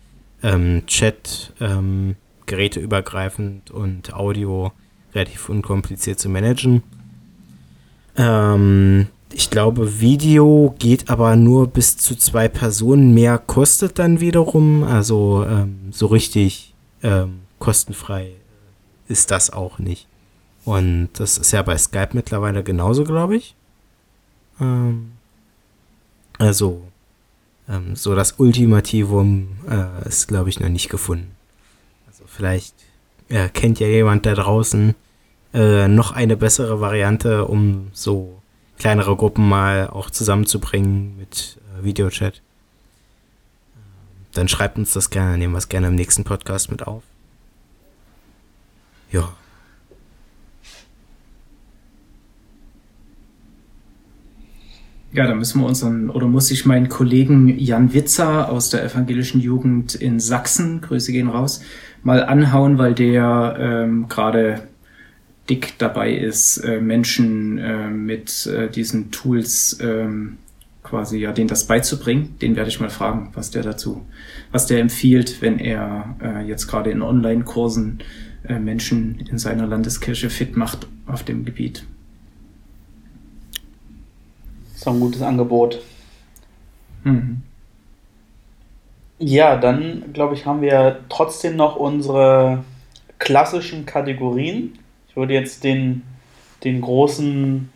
Chat ähm, geräteübergreifend und Audio relativ unkompliziert zu managen. Ähm, ich glaube, Video geht aber nur bis zu zwei Personen. Mehr kostet dann wiederum. Also ähm, so richtig ähm, kostenfrei ist das auch nicht. Und das ist ja bei Skype mittlerweile genauso, glaube ich. Ähm, also ähm, so das Ultimativum äh, ist, glaube ich, noch nicht gefunden. Vielleicht äh, kennt ja jemand da draußen äh, noch eine bessere Variante, um so kleinere Gruppen mal auch zusammenzubringen mit äh, Videochat. Dann schreibt uns das gerne, nehmen wir es gerne im nächsten Podcast mit auf. Ja. Ja, da müssen wir unseren, oder muss ich meinen Kollegen Jan Witzer aus der evangelischen Jugend in Sachsen, Grüße gehen raus, mal anhauen, weil der ähm, gerade dick dabei ist, äh, Menschen äh, mit äh, diesen Tools ähm, quasi ja denen das beizubringen. Den werde ich mal fragen, was der dazu, was der empfiehlt, wenn er äh, jetzt gerade in Online-Kursen äh, Menschen in seiner Landeskirche fit macht auf dem Gebiet. Das ist ein gutes Angebot. Mhm. Ja, dann glaube ich, haben wir trotzdem noch unsere klassischen Kategorien. Ich würde jetzt den, den großen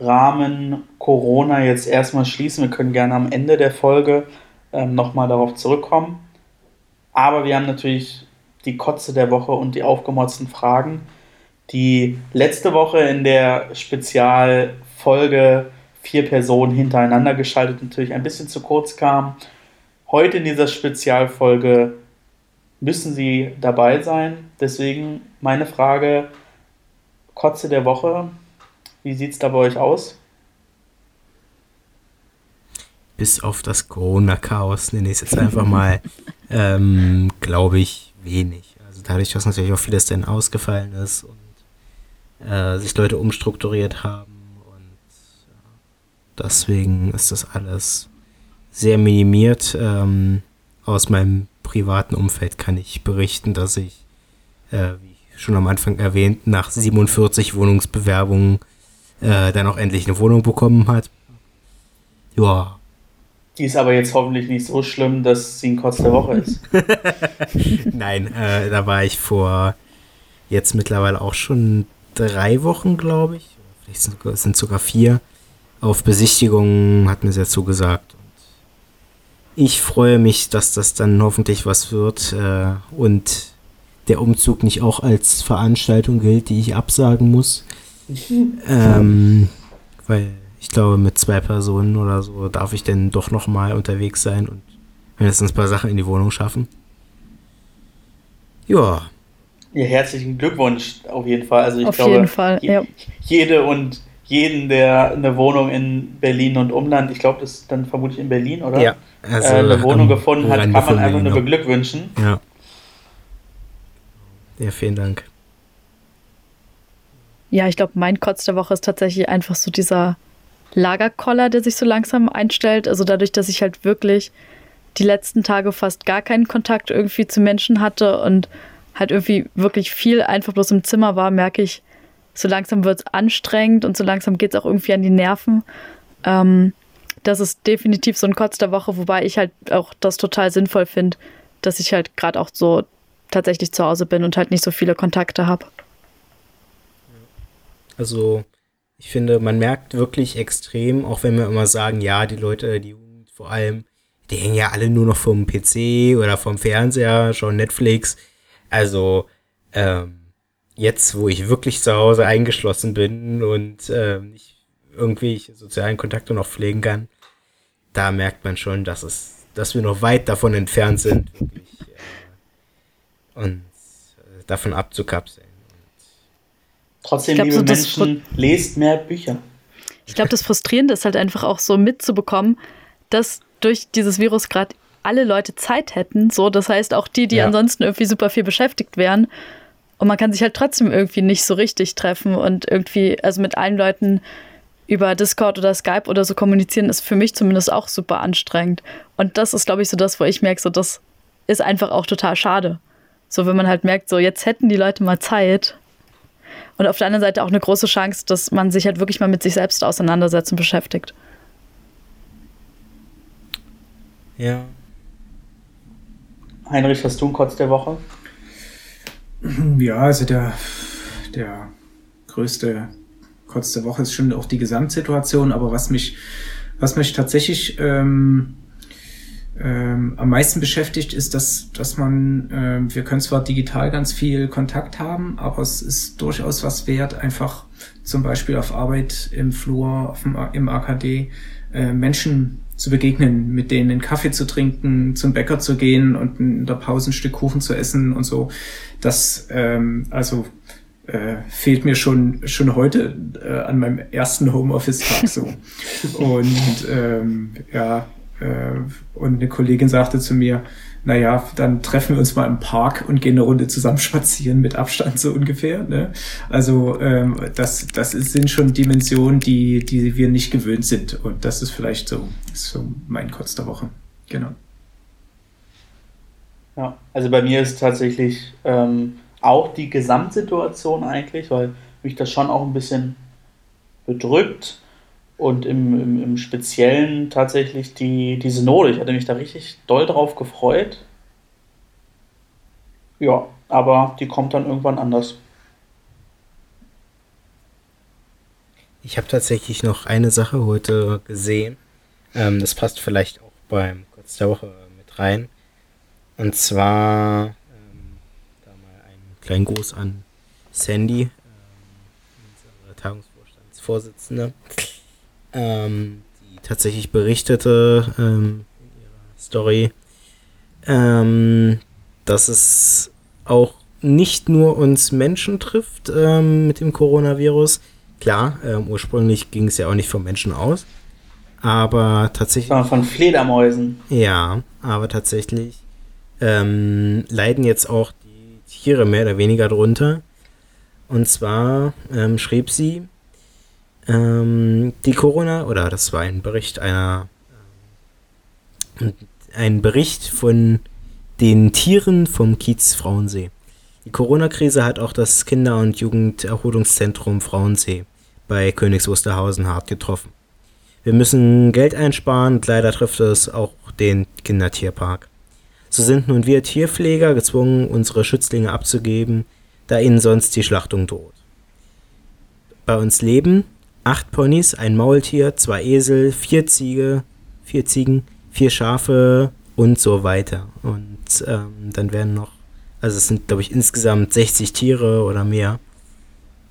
Rahmen Corona jetzt erstmal schließen. Wir können gerne am Ende der Folge ähm, nochmal darauf zurückkommen. Aber wir haben natürlich die Kotze der Woche und die aufgemotzten Fragen, die letzte Woche in der Spezialfolge vier Personen hintereinander geschaltet natürlich ein bisschen zu kurz kam. Heute in dieser Spezialfolge müssen Sie dabei sein. Deswegen meine Frage, Kotze der Woche, wie sieht es da bei euch aus? Bis auf das Corona-Chaos nenne ich es jetzt einfach mal, ähm, glaube ich, wenig. Also dadurch, dass natürlich auch vieles dann ausgefallen ist und äh, sich Leute umstrukturiert haben und ja, deswegen ist das alles sehr minimiert. Ähm, aus meinem privaten Umfeld kann ich berichten, dass ich, äh, wie schon am Anfang erwähnt, nach 47 Wohnungsbewerbungen äh, dann auch endlich eine Wohnung bekommen hat. Ja. Die ist aber jetzt hoffentlich nicht so schlimm, dass sie ein Kotz der Woche ist. Nein, äh, da war ich vor jetzt mittlerweile auch schon drei Wochen, glaube ich. Vielleicht sind, sind sogar vier. Auf Besichtigungen hat mir sehr zugesagt. Ich freue mich, dass das dann hoffentlich was wird äh, und der Umzug nicht auch als Veranstaltung gilt, die ich absagen muss ähm, weil ich glaube, mit zwei Personen oder so darf ich denn doch noch mal unterwegs sein und mindestens ein paar Sachen in die Wohnung schaffen. Ja. Ja, herzlichen Glückwunsch auf jeden Fall. Also ich auf glaube, jeden Fall, ja. jede und jeden, der eine Wohnung in Berlin und Umland, ich glaube, das ist dann vermutlich in Berlin, oder? Ja. Also äh, eine Wohnung gefunden hat, kann man einfach nur beglückwünschen. Ja. Ja, vielen Dank. Ja, ich glaube, mein Kotz der Woche ist tatsächlich einfach so dieser Lagerkoller, der sich so langsam einstellt. Also dadurch, dass ich halt wirklich die letzten Tage fast gar keinen Kontakt irgendwie zu Menschen hatte und halt irgendwie wirklich viel einfach bloß im Zimmer war, merke ich, so langsam wird es anstrengend und so langsam geht es auch irgendwie an die Nerven. Ähm, das ist definitiv so ein Kotz der Woche, wobei ich halt auch das total sinnvoll finde, dass ich halt gerade auch so tatsächlich zu Hause bin und halt nicht so viele Kontakte habe. Also ich finde, man merkt wirklich extrem, auch wenn wir immer sagen, ja, die Leute, die Jugend vor allem, die hängen ja alle nur noch vom PC oder vom Fernseher, schauen Netflix. Also ähm, jetzt, wo ich wirklich zu Hause eingeschlossen bin und äh, nicht irgendwie sozialen Kontakte noch pflegen kann, da merkt man schon, dass es, dass wir noch weit davon entfernt sind, wirklich äh, uns äh, davon abzukapseln. Trotzdem, glaub, liebe so Menschen, lest mehr Bücher. Ich glaube, das Frustrierende ist halt einfach auch so mitzubekommen, dass durch dieses Virus gerade alle Leute Zeit hätten. So, das heißt auch die, die ja. ansonsten irgendwie super viel beschäftigt wären. Und man kann sich halt trotzdem irgendwie nicht so richtig treffen und irgendwie, also mit allen Leuten über Discord oder Skype oder so kommunizieren, ist für mich zumindest auch super anstrengend. Und das ist, glaube ich, so das, wo ich merke, so das ist einfach auch total schade. So, wenn man halt merkt, so jetzt hätten die Leute mal Zeit und auf der anderen Seite auch eine große Chance, dass man sich halt wirklich mal mit sich selbst auseinandersetzt und beschäftigt. Ja. Heinrich, hast du einen Kotz der Woche? Ja, also der, der größte Kotz der Woche ist schon auch die Gesamtsituation, aber was mich, was mich tatsächlich ähm, ähm, am meisten beschäftigt, ist, dass, dass man, äh, wir können zwar digital ganz viel Kontakt haben, aber es ist durchaus was wert, einfach zum Beispiel auf Arbeit im Flur, auf dem, im AKD, äh, Menschen zu begegnen, mit denen einen Kaffee zu trinken, zum Bäcker zu gehen und in der Pause ein Stück Kuchen zu essen und so. Das, ähm, also äh, fehlt mir schon, schon heute äh, an meinem ersten Homeoffice-Tag so. und ähm, ja, äh, und eine Kollegin sagte zu mir, naja, dann treffen wir uns mal im Park und gehen eine Runde zusammen spazieren mit Abstand so ungefähr. Ne? Also ähm, das, das sind schon Dimensionen, die, die wir nicht gewöhnt sind. Und das ist vielleicht so, so mein Kurz der Woche. Genau. Ja, also bei mir ist tatsächlich ähm, auch die Gesamtsituation eigentlich, weil mich das schon auch ein bisschen bedrückt und im, im, im Speziellen tatsächlich die, die Synode. Ich hatte mich da richtig doll drauf gefreut. Ja, aber die kommt dann irgendwann anders. Ich habe tatsächlich noch eine Sache heute gesehen. Ähm, das passt vielleicht auch beim Kurz der Woche mit rein. Und zwar ähm, da mal einen kleinen Gruß an Sandy, ähm, unsere Tagungsvorstandsvorsitzende ähm, die tatsächlich berichtete ähm, in ihrer Story, ähm, dass es auch nicht nur uns Menschen trifft ähm, mit dem Coronavirus. Klar, ähm, ursprünglich ging es ja auch nicht von Menschen aus. Aber tatsächlich. Sondern von Fledermäusen. Ja, aber tatsächlich ähm, leiden jetzt auch die Tiere mehr oder weniger drunter. Und zwar ähm, schrieb sie, ähm, die Corona, oder das war ein Bericht einer, äh, ein Bericht von den Tieren vom Kiez Frauensee. Die Corona-Krise hat auch das Kinder- und Jugenderholungszentrum Frauensee bei Königs Wusterhausen hart getroffen. Wir müssen Geld einsparen leider trifft es auch den Kindertierpark. So sind nun wir Tierpfleger gezwungen, unsere Schützlinge abzugeben, da ihnen sonst die Schlachtung droht. Bei uns leben acht Ponys, ein Maultier, zwei Esel, vier Ziege, vier Ziegen, vier Schafe und so weiter. Und ähm, dann werden noch, also es sind, glaube ich, insgesamt 60 Tiere oder mehr.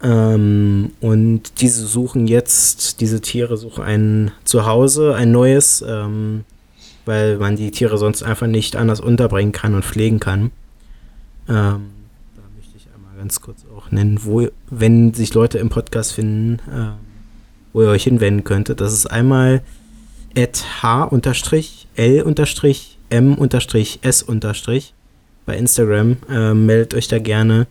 Ähm, und diese suchen jetzt, diese Tiere suchen ein Zuhause, ein neues, ähm, weil man die Tiere sonst einfach nicht anders unterbringen kann und pflegen kann. Ähm, da möchte ich einmal ganz kurz auch nennen, wo, wenn sich Leute im Podcast finden, äh, wo ihr euch hinwenden könntet. Das ist einmal at h-l-m-s- bei Instagram. Ähm, meldet euch da gerne.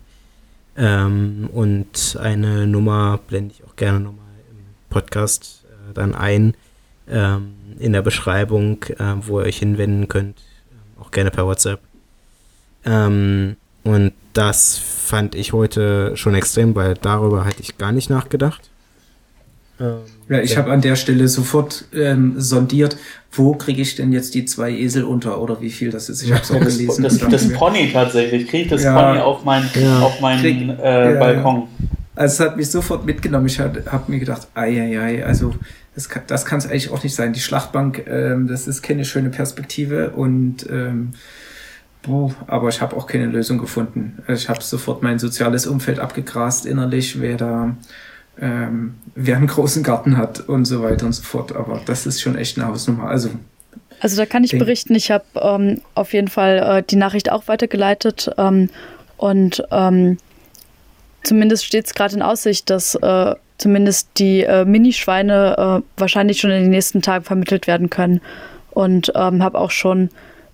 Ähm, und eine Nummer blende ich auch gerne nochmal im Podcast äh, dann ein. Ähm, in der Beschreibung, äh, wo ihr euch hinwenden könnt. Ähm, auch gerne per WhatsApp. Ähm, und das fand ich heute schon extrem, weil darüber hatte ich gar nicht nachgedacht. Ähm, ja, ich habe an der Stelle sofort ähm, sondiert, wo kriege ich denn jetzt die zwei Esel unter oder wie viel das ist. Ich habe es auch gelesen. Das, das, das Pony tatsächlich. Kriege ich das ja, Pony auf, mein, ja. auf meinen Krieg, äh, Balkon. Also es hat mich sofort mitgenommen. Ich habe mir gedacht, ei, ei, ei, also das kann das es eigentlich auch nicht sein. Die Schlachtbank, ähm, das ist keine schöne Perspektive und ähm, Puh, aber ich habe auch keine Lösung gefunden. Ich habe sofort mein soziales Umfeld abgegrast innerlich, wer da ähm, wer einen großen Garten hat und so weiter und so fort. Aber das ist schon echt eine Hausnummer. Also, also da kann ich berichten, ich habe ähm, auf jeden Fall äh, die Nachricht auch weitergeleitet ähm, und ähm, zumindest steht es gerade in Aussicht, dass äh, zumindest die äh, Minischweine äh, wahrscheinlich schon in den nächsten Tagen vermittelt werden können. Und ähm, habe auch schon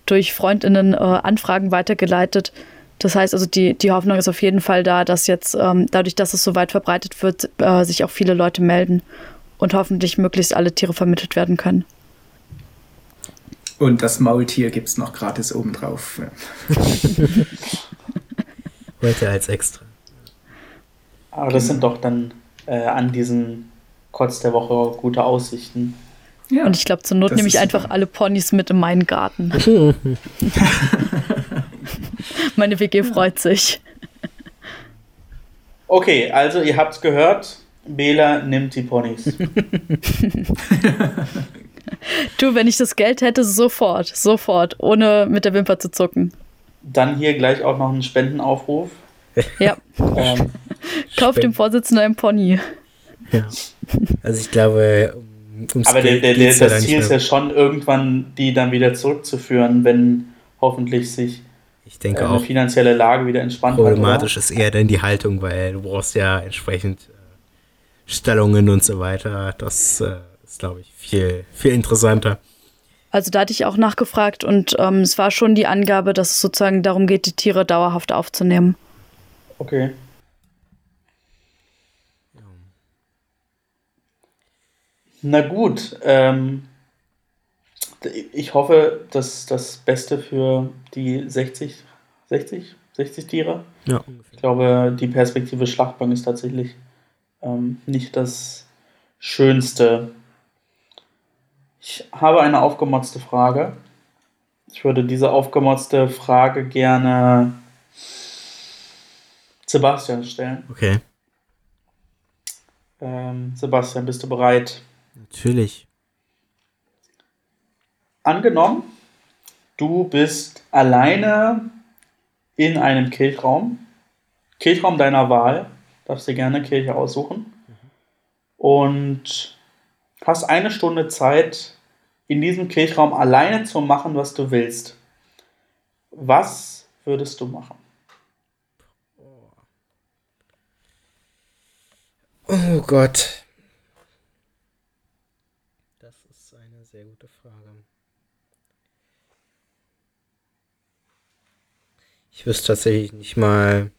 durch Freundinnen äh, Anfragen weitergeleitet, das heißt also, die, die Hoffnung ist auf jeden Fall da, dass jetzt ähm, dadurch, dass es so weit verbreitet wird, äh, sich auch viele Leute melden und hoffentlich möglichst alle Tiere vermittelt werden können. Und das Maultier gibt es noch gratis obendrauf. Heute als extra. Aber das sind doch dann äh, an diesen Kotz der Woche gute Aussichten. Ja, und ich glaube, zur Not nehme ich einfach alle Ponys mit in meinen Garten. Meine WG freut sich. Okay, also ihr habt es gehört. Bela nimmt die Ponys. du, wenn ich das Geld hätte, sofort, sofort, ohne mit der Wimper zu zucken. Dann hier gleich auch noch ein Spendenaufruf. Ja. ähm, Kauft dem Vorsitzenden ein Pony. Ja. Also ich glaube, ums Aber der, der, der, das Ziel ist ja schon irgendwann, die dann wieder zurückzuführen, wenn hoffentlich sich ich denke äh, auch. finanzielle Lage wieder entspannt Problematisch ist eher dann die Haltung, weil du brauchst ja entsprechend äh, Stellungen und so weiter. Das äh, ist, glaube ich, viel, viel interessanter. Also da hatte ich auch nachgefragt und ähm, es war schon die Angabe, dass es sozusagen darum geht, die Tiere dauerhaft aufzunehmen. Okay. Na gut, ähm, ich hoffe, dass das Beste für die 60, 60, 60 Tiere. Ja. Ich glaube, die Perspektive Schlachtbank ist tatsächlich ähm, nicht das Schönste. Ich habe eine aufgemotzte Frage. Ich würde diese aufgemotzte Frage gerne Sebastian stellen. Okay. Ähm, Sebastian, bist du bereit? Natürlich. Angenommen, du bist alleine in einem Kirchraum, Kirchraum deiner Wahl, darfst dir gerne Kirche aussuchen und hast eine Stunde Zeit, in diesem Kirchraum alleine zu machen, was du willst. Was würdest du machen? Oh Gott. Das ist eine sehr gute Frage. Ich wüsste tatsächlich nicht mal,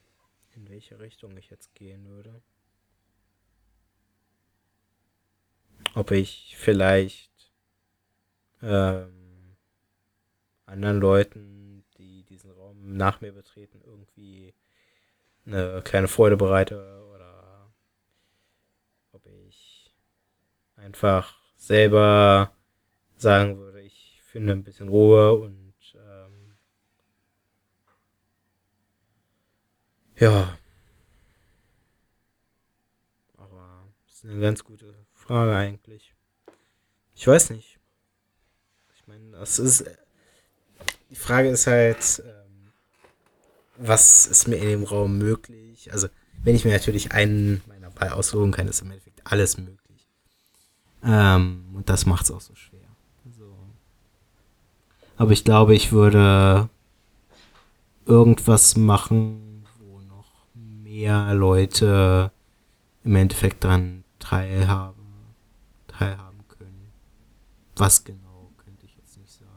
in welche Richtung ich jetzt gehen würde. Ob ich vielleicht ähm, anderen Leuten, die diesen Raum nach mir betreten, irgendwie eine kleine Freude bereite oder ob ich einfach selber sagen würde, ich finde ein bisschen Ruhe und ähm, ja. Aber das ist eine ganz gute Frage eigentlich. Ich weiß nicht. Ich meine, das ist. Die Frage ist halt, ähm, was ist mir in dem Raum möglich? Also, wenn ich mir natürlich einen meiner Wahl aussuchen kann, ist im Endeffekt alles möglich. Ähm, und das macht es auch so schwer. Also, aber ich glaube, ich würde irgendwas machen, mehr Leute im Endeffekt dran teilhaben, teilhaben können. Was genau, könnte ich jetzt nicht sagen.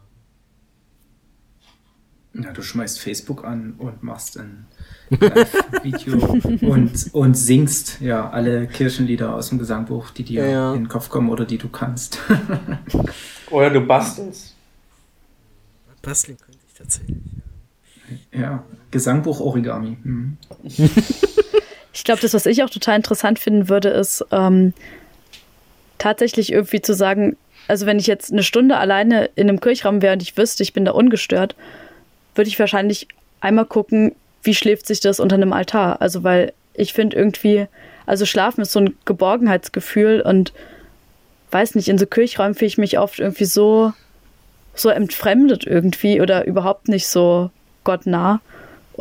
Ja, du schmeißt Facebook an und machst ein Live-Video und, und singst ja alle Kirchenlieder aus dem Gesangbuch, die dir Ja, ja. in den Kopf kommen oder die du kannst. Oder du bastelst. Basteln könnte ich tatsächlich. ja, Gesangbuch Origami. Mhm. Ich glaube, das, was ich auch total interessant finden würde, ist ähm, tatsächlich irgendwie zu sagen, also wenn ich jetzt eine Stunde alleine in einem Kirchraum wäre und ich wüsste, ich bin da ungestört, würde ich wahrscheinlich einmal gucken, wie schläft sich das unter einem Altar. Also weil ich finde irgendwie, also Schlafen ist so ein Geborgenheitsgefühl und weiß nicht, in so Kirchräumen fühle ich mich oft irgendwie so, so entfremdet irgendwie oder überhaupt nicht so gottnah.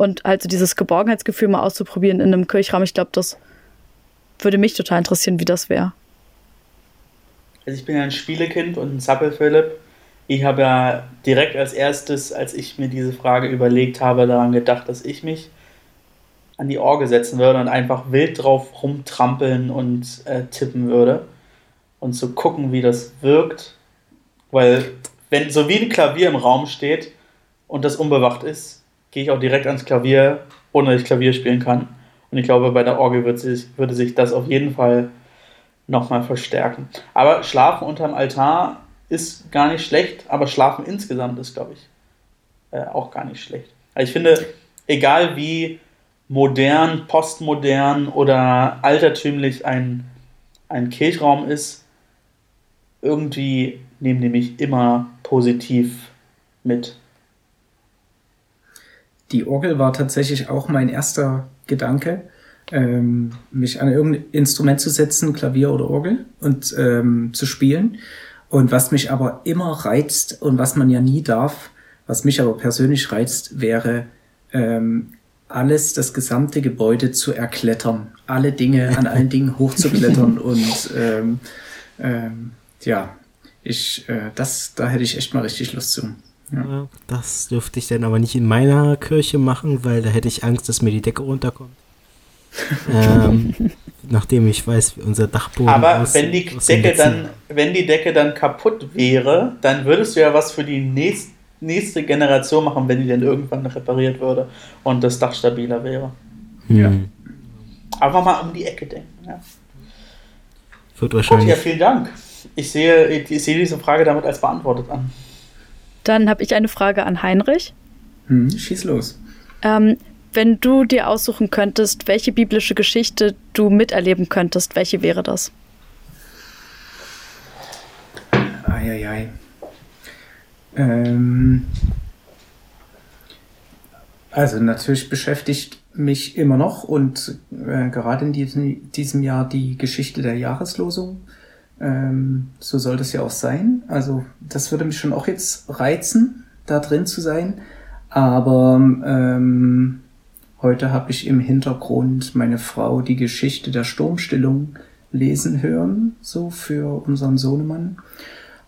Und halt so dieses Geborgenheitsgefühl mal auszuprobieren in einem Kirchraum, ich glaube, das würde mich total interessieren, wie das wäre. Also ich bin ja ein Spielekind und ein Zappel-Philipp. Ich habe ja direkt als erstes, als ich mir diese Frage überlegt habe, daran gedacht, dass ich mich an die Orgel setzen würde und einfach wild drauf rumtrampeln und äh, tippen würde und zu gucken, wie das wirkt. Weil, wenn so wie ein Klavier im Raum steht und das unbewacht ist, gehe ich auch direkt ans Klavier, ohne dass ich Klavier spielen kann. Und ich glaube, bei der Orgel wird sich, würde sich das auf jeden Fall nochmal verstärken. Aber Schlafen unterm Altar ist gar nicht schlecht, aber Schlafen insgesamt ist, glaube ich, äh, auch gar nicht schlecht. Also ich finde, egal wie modern, postmodern oder altertümlich ein, ein Kirchraum ist, irgendwie nehmen die mich immer positiv mit. Die Orgel war tatsächlich auch mein erster Gedanke, ähm, mich an irgendein Instrument zu setzen, Klavier oder Orgel, und ähm, zu spielen. Und was mich aber immer reizt und was man ja nie darf, was mich aber persönlich reizt, wäre ähm, alles, das gesamte Gebäude zu erklettern, alle Dinge, an allen Dingen hochzuklettern und ähm, ähm, ja, ich, äh, das, da hätte ich echt mal richtig Lust zu. Ja. Das dürfte ich dann aber nicht in meiner Kirche machen, weil da hätte ich Angst, dass mir die Decke runterkommt. ähm, nachdem ich weiß, wie unser Dachboden Aber aus, wenn die Decke dann, wenn die Decke dann kaputt wäre, dann würdest du ja was für die nächste, nächste Generation machen, wenn die dann irgendwann repariert würde und das Dach stabiler wäre. Ja. Einfach mal um die Ecke denken. Ja. Wird wahrscheinlich. Gut, ja, vielen Dank. Ich sehe, ich sehe diese Frage damit als beantwortet an. Dann habe ich eine Frage an Heinrich. Hm, schieß los. Ähm, wenn du dir aussuchen könntest, welche biblische Geschichte du miterleben könntest, welche wäre das? Eieiei. Ähm, also natürlich beschäftigt mich immer noch und äh, gerade in diesem, diesem Jahr die Geschichte der Jahreslosung. Ähm, so soll das ja auch sein. Also das würde mich schon auch jetzt reizen, da drin zu sein. Aber ähm, heute habe ich im Hintergrund meine Frau die Geschichte der Sturmstillung lesen hören, so für unseren Sohnemann.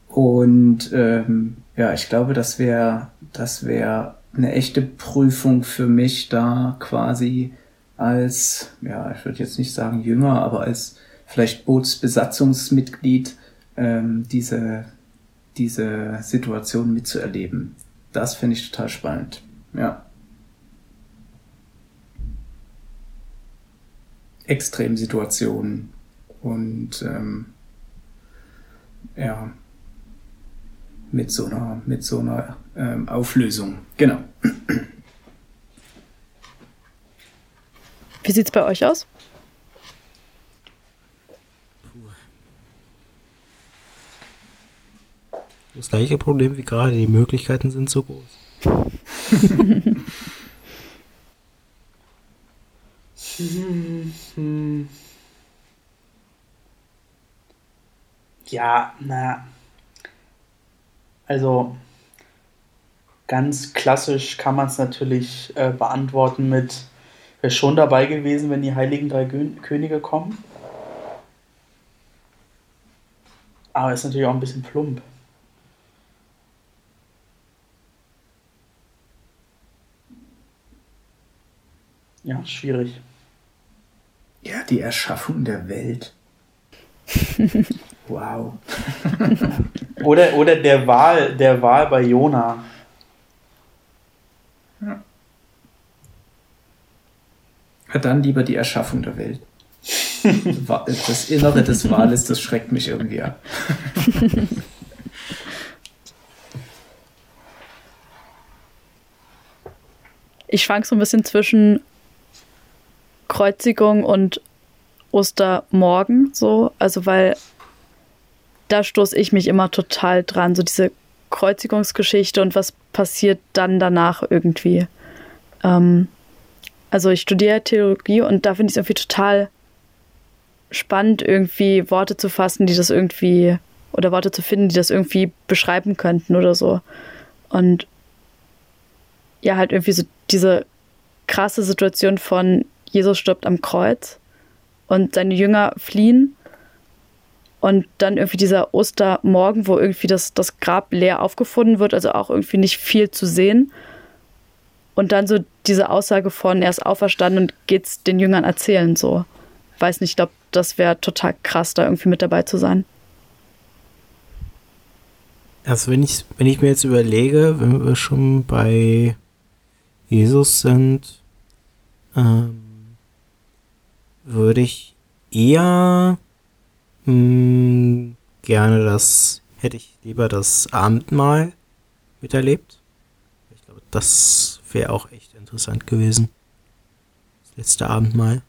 Und ähm, ja, ich glaube, das wäre das wäre eine echte Prüfung für mich, da quasi als, ja, ich würde jetzt nicht sagen jünger, aber als vielleicht Bootsbesatzungsmitglied ähm, diese, diese Situation mitzuerleben. Das finde ich total spannend. Ja. Extremsituationen und ähm, ja, mit so einer, mit so einer ähm, Auflösung. Genau. Wie sieht es bei euch aus? Das gleiche Problem wie gerade, die Möglichkeiten sind so groß. ja, na. Also ganz klassisch kann man es natürlich äh, beantworten mit, wäre schon dabei gewesen, wenn die Heiligen Drei Könige kommen. Aber ist natürlich auch ein bisschen plump. Ja, schwierig. Ja, die Erschaffung der Welt. wow. oder, oder der Wahl, der Wahl bei Jona. Ja. Dann lieber die Erschaffung der Welt. Das Innere des Wales, das schreckt mich irgendwie ab. Ich schwank so ein bisschen zwischen Kreuzigung und Ostermorgen so, also weil da stoße ich mich immer total dran, so diese Kreuzigungsgeschichte und was passiert dann danach irgendwie. Ähm, also ich studiere Theologie und da finde ich es irgendwie total spannend, irgendwie Worte zu fassen, die das irgendwie, oder Worte zu finden, die das irgendwie beschreiben könnten oder so. Und ja, halt irgendwie so diese krasse Situation von Jesus stirbt am Kreuz und seine Jünger fliehen. Und dann irgendwie dieser Ostermorgen, wo irgendwie das, das Grab leer aufgefunden wird, also auch irgendwie nicht viel zu sehen. Und dann so diese Aussage von, er ist auferstanden und geht's den Jüngern erzählen, so. Weiß nicht, ich glaube, das wäre total krass, da irgendwie mit dabei zu sein. Also wenn ich, wenn ich mir jetzt überlege, wenn wir schon bei Jesus sind, ähm, würde ich eher mh, hm, gerne das, hätte ich lieber das Abendmahl miterlebt. Ich glaube, das wäre auch echt interessant gewesen. Das letzte Abendmahl.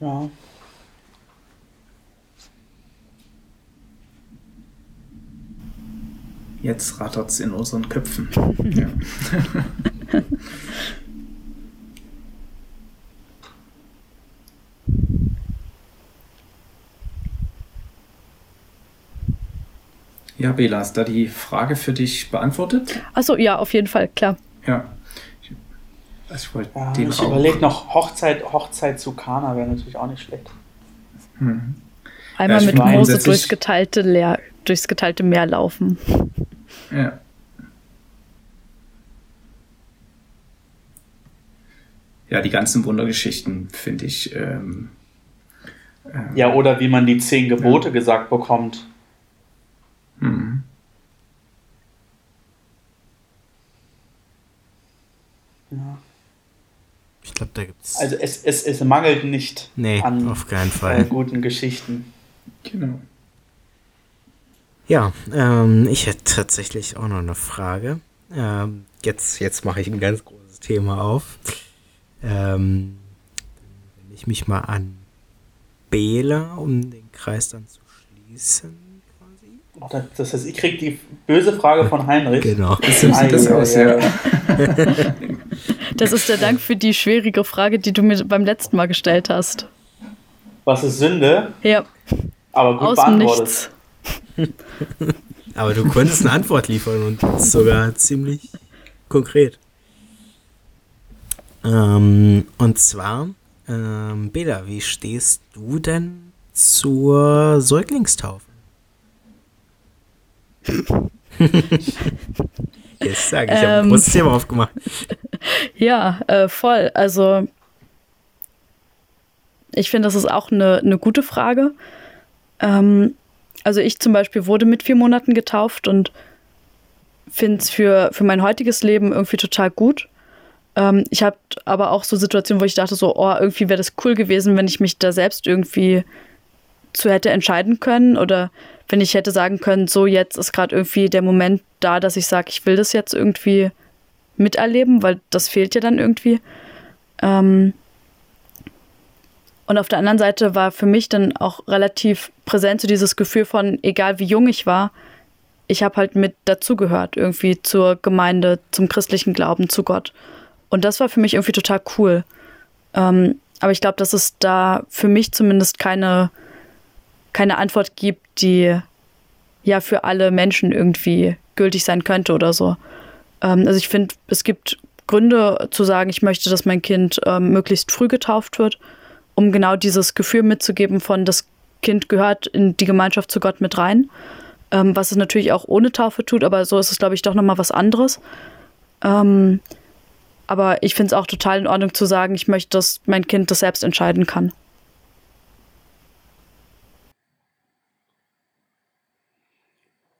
Ja, Jetzt rattert es in unseren Köpfen. ja. Ja, Bela, ist da die Frage für dich beantwortet? Achso, ja, auf jeden Fall, klar. Ja. Also ich ja, ich überlege noch Hochzeit, Hochzeit zu Kana wäre natürlich auch nicht schlecht. Hm. Einmal ja, mit Mose durchs geteilte, Leer, durchs geteilte Meer laufen. Ja. Ja, die ganzen Wundergeschichten finde ich. Ähm, ähm, ja, oder wie man die zehn Gebote ja. gesagt bekommt. Mhm. Ja. Ich glaube, da gibt es. Also es, es, es mangelt nicht nee, an auf keinen Fall. Äh, guten Geschichten. Genau. Ja, ähm, ich hätte tatsächlich auch noch eine Frage. Ähm, jetzt jetzt mache ich ein ganz großes Thema auf. Ähm, wenn ich mich mal an Bela, um den Kreis dann zu schließen, quasi. Das heißt, ich kriege die böse Frage von Heinrich. Genau. So sieht das aus, ja. Das ist der Dank für die schwierige Frage, die du mir beim letzten Mal gestellt hast. Was ist Sünde? Ja. Aber gut Aus beantwortet. Aber du konntest eine Antwort liefern und sogar ziemlich konkret. Ähm, und zwar, ähm, Bela, wie stehst du denn zur Säuglingstaufe? Jetzt sage ich, ich habe ein großes Thema aufgemacht. Ja, äh, voll. Also ich finde, das ist auch eine, eine gute Frage. Ähm, also ich zum Beispiel wurde mit vier Monaten getauft und finde es für, für mein heutiges Leben irgendwie total gut. Ähm, ich habe aber auch so Situationen, wo ich dachte so, oh, irgendwie wäre das cool gewesen, wenn ich mich da selbst irgendwie zu hätte entscheiden können oder wenn ich hätte sagen können, so jetzt ist gerade irgendwie der Moment da, dass ich sage, ich will das jetzt irgendwie miterleben, weil das fehlt ja dann irgendwie. Ähm, und auf der anderen Seite war für mich dann auch relativ präsent so dieses Gefühl von, egal wie jung ich war, ich habe halt mit dazugehört, irgendwie zur Gemeinde, zum christlichen Glauben, zu Gott. Und das war für mich irgendwie total cool. Ähm, aber ich glaube, dass es da für mich zumindest keine, keine Antwort gibt, die ja für alle Menschen irgendwie gültig sein könnte oder so. Ähm, also ich finde, es gibt Gründe zu sagen, ich möchte, dass mein Kind ähm, möglichst früh getauft wird um genau dieses Gefühl mitzugeben von, das Kind gehört in die Gemeinschaft zu Gott mit rein. Ähm, was es natürlich auch ohne Taufe tut, aber so ist es, glaube ich, doch nochmal was anderes. Ähm, aber ich finde es auch total in Ordnung zu sagen, ich möchte, dass mein Kind das selbst entscheiden kann.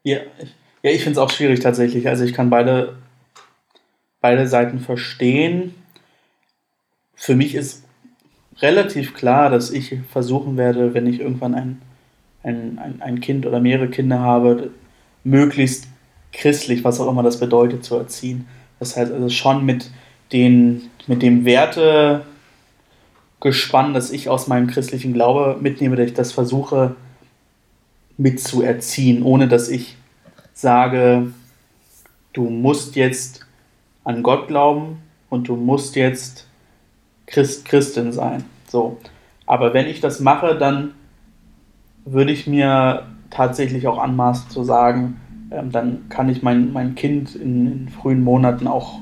Ja, ja ich finde es auch schwierig tatsächlich. Also ich kann beide, beide Seiten verstehen. Für mich ist relativ klar, dass ich versuchen werde, wenn ich irgendwann ein, ein, ein, ein Kind oder mehrere Kinder habe, möglichst christlich, was auch immer das bedeutet, zu erziehen. Das heißt also schon mit, den, mit dem Wertegespann, das ich aus meinem christlichen Glaube mitnehme, dass ich das versuche mitzuerziehen, ohne dass ich sage, du musst jetzt an Gott glauben und du musst jetzt Christ, Christin sein. So. Aber wenn ich das mache, dann würde ich mir tatsächlich auch anmaßen zu sagen, ähm, dann kann ich mein, mein Kind in, in, frühen Monaten auch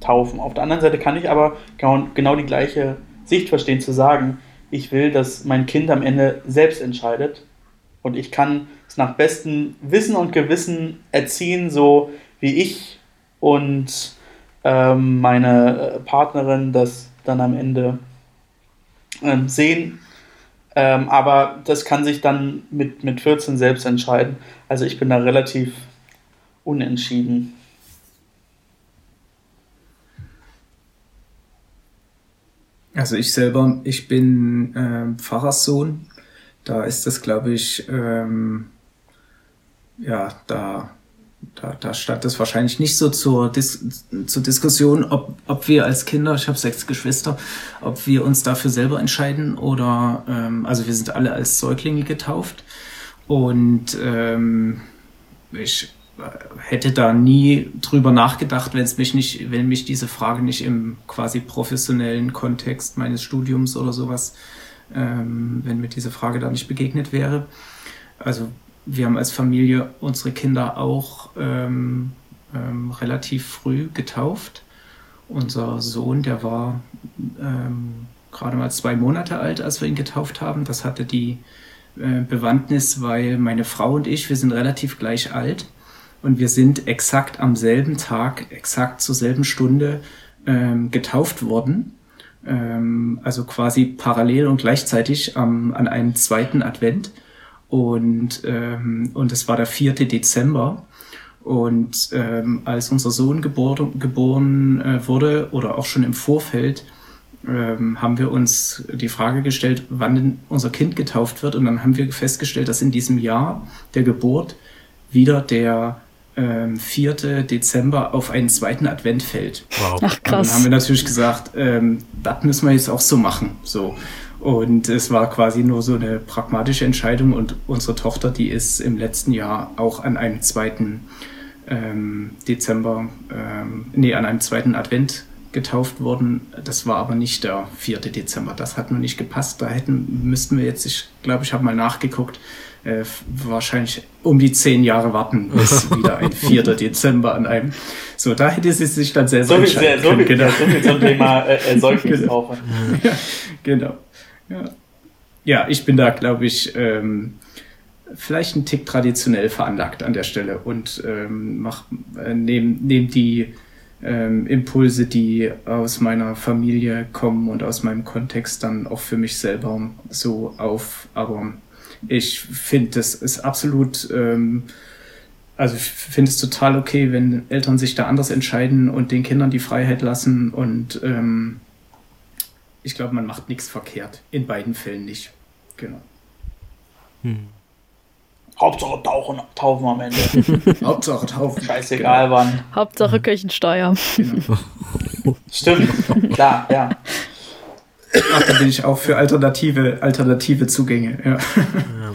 taufen. Auf der anderen Seite kann ich aber genau, genau die gleiche Sicht verstehen, zu sagen, ich will, dass mein Kind am Ende selbst entscheidet und ich kann es nach bestem Wissen und Gewissen erziehen, so wie ich und ähm, meine Partnerin das dann am Ende ähm, sehen. Ähm, aber das kann sich dann mit, mit 14 selbst entscheiden. Also ich bin da relativ unentschieden. Also ich selber, ich bin äh, Pfarrerssohn. Da ist das, glaube ich, ähm, ja, da da, da stand es wahrscheinlich nicht so zur, Dis zur Diskussion, ob, ob wir als Kinder, ich habe sechs Geschwister, ob wir uns dafür selber entscheiden oder, ähm, also wir sind alle als Säuglinge getauft und ähm, ich hätte da nie drüber nachgedacht, wenn es mich nicht, wenn mich diese Frage nicht im quasi professionellen Kontext meines Studiums oder sowas, ähm, wenn mir diese Frage da nicht begegnet wäre. Also wir haben als Familie unsere Kinder auch ähm, ähm, relativ früh getauft. unser Sohn, der war ähm, gerade mal zwei Monate alt, als wir ihn getauft haben. Das hatte die äh, Bewandtnis, weil meine Frau und ich, wir sind relativ gleich alt und wir sind exakt am selben Tag, exakt zur selben Stunde ähm, getauft worden. Ähm, also quasi parallel und gleichzeitig ähm, an einem zweiten Advent. Und, ähm, und es war der 4. Dezember. Und ähm, als unser Sohn geboren, geboren äh, wurde oder auch schon im Vorfeld, ähm, haben wir uns die Frage gestellt, wann denn unser Kind getauft wird. Und dann haben wir festgestellt, dass in diesem Jahr der Geburt wieder der ähm, 4. Dezember auf einen zweiten Advent fällt. Wow. Ach, krass. Und dann haben wir natürlich gesagt, ähm, das müssen wir jetzt auch so machen. So. Und es war quasi nur so eine pragmatische Entscheidung. Und unsere Tochter, die ist im letzten Jahr auch an einem zweiten ähm, Dezember, ähm, nee, an einem zweiten Advent getauft worden. Das war aber nicht der 4. Dezember. Das hat nur nicht gepasst. Da hätten, müssten wir jetzt, ich glaube, ich habe mal nachgeguckt, äh, wahrscheinlich um die zehn Jahre warten, bis wieder ein 4. Dezember an einem. So, da hätte sie sich dann sehr, sehr so viel, so viel, genau. so viel zum Thema äh, äh Säuglingstaufe. ja, genau. Ja. ja, ich bin da, glaube ich, ähm, vielleicht ein Tick traditionell veranlagt an der Stelle und ähm, mach, äh, nehme nehm die ähm, Impulse, die aus meiner Familie kommen und aus meinem Kontext dann auch für mich selber so auf. Aber ich finde, das ist absolut, ähm, also ich finde es total okay, wenn Eltern sich da anders entscheiden und den Kindern die Freiheit lassen und ähm, ich glaube, man macht nichts verkehrt. In beiden Fällen nicht. Genau. Hm. Hauptsache tauchen, taufen am Ende. Hauptsache taufen. Scheißegal genau. wann. Hauptsache Kirchensteuer. Genau. Stimmt, klar, ja. Ach, da bin ich auch für alternative, alternative Zugänge. Ja, ja.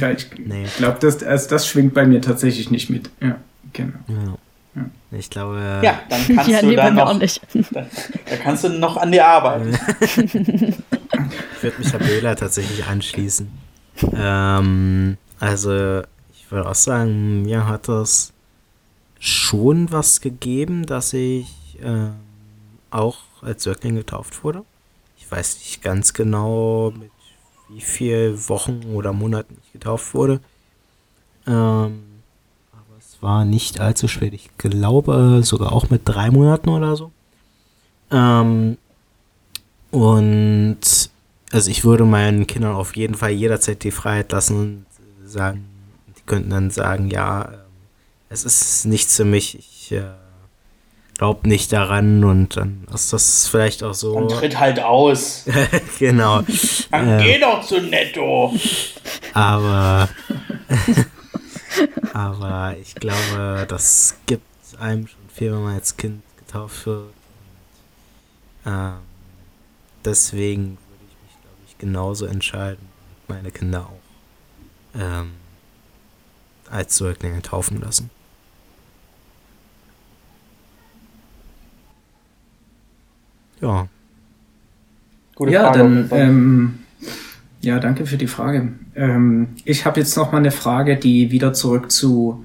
ja ich nee. glaube, das, also das schwingt bei mir tatsächlich nicht mit. Ja, genau. Ja. Ich glaube. Ja, dann kannst ja, du nee, da noch. Auch nicht. Da, da, kannst du noch an dir arbeiten. ich würde mich Herr tatsächlich anschließen. Ähm, also, ich würde auch sagen, mir hat das schon was gegeben, dass ich äh, auch als Säugling getauft wurde. Ich weiß nicht ganz genau, mit wie vielen Wochen oder Monaten ich getauft wurde. Ähm, aber es war nicht allzu spät. Ich glaube sogar auch mit drei Monaten oder so. Ähm, und also ich würde meinen Kindern auf jeden Fall jederzeit die Freiheit lassen sagen, die könnten dann sagen, ja, ähm, es ist nichts für mich, ich äh, glaube nicht daran und dann ist das vielleicht auch so. Und tritt halt aus. genau. Dann äh, geh doch zu Netto. Aber, aber ich glaube, das gibt einem schon viel, wenn man als Kind getauft wird. Und, ähm, deswegen würde ich mich, glaube ich, genauso entscheiden. Meine Kinder auch ähm, als Säuglinge taufen lassen. Ja. Gute ja, Frage. Dann, ähm, ja, danke für die Frage. Ähm, ich habe jetzt noch mal eine Frage, die wieder zurück zu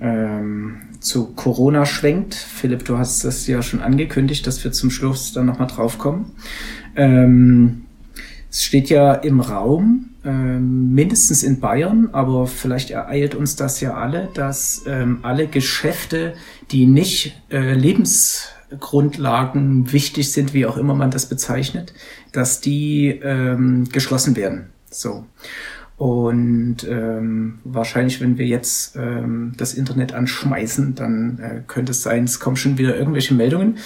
ähm, zu Corona schwenkt. Philipp, du hast das ja schon angekündigt, dass wir zum Schluss dann noch mal drauf kommen. Ähm, es steht ja im Raum, ähm, mindestens in Bayern, aber vielleicht ereilt uns das ja alle, dass ähm, alle Geschäfte, die nicht äh, Lebensgrundlagen wichtig sind, wie auch immer man das bezeichnet, dass die ähm, geschlossen werden. So. Und ähm, wahrscheinlich, wenn wir jetzt ähm, das Internet anschmeißen, dann äh, könnte es sein, es kommen schon wieder irgendwelche Meldungen.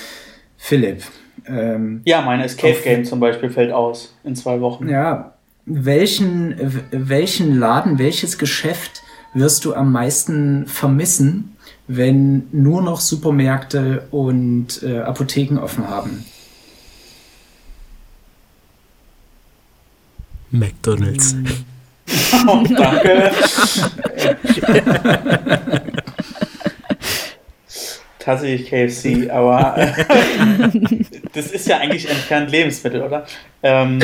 Philipp. Ähm, ja, meine Escape Game zum Beispiel fällt aus in zwei Wochen. Ja, welchen, welchen Laden, welches Geschäft wirst du am meisten vermissen, wenn nur noch Supermärkte und äh, Apotheken offen haben? McDonalds. oh, danke. Tatsächlich KFC, aber das ist ja eigentlich entfernt Lebensmittel, oder? Ähm,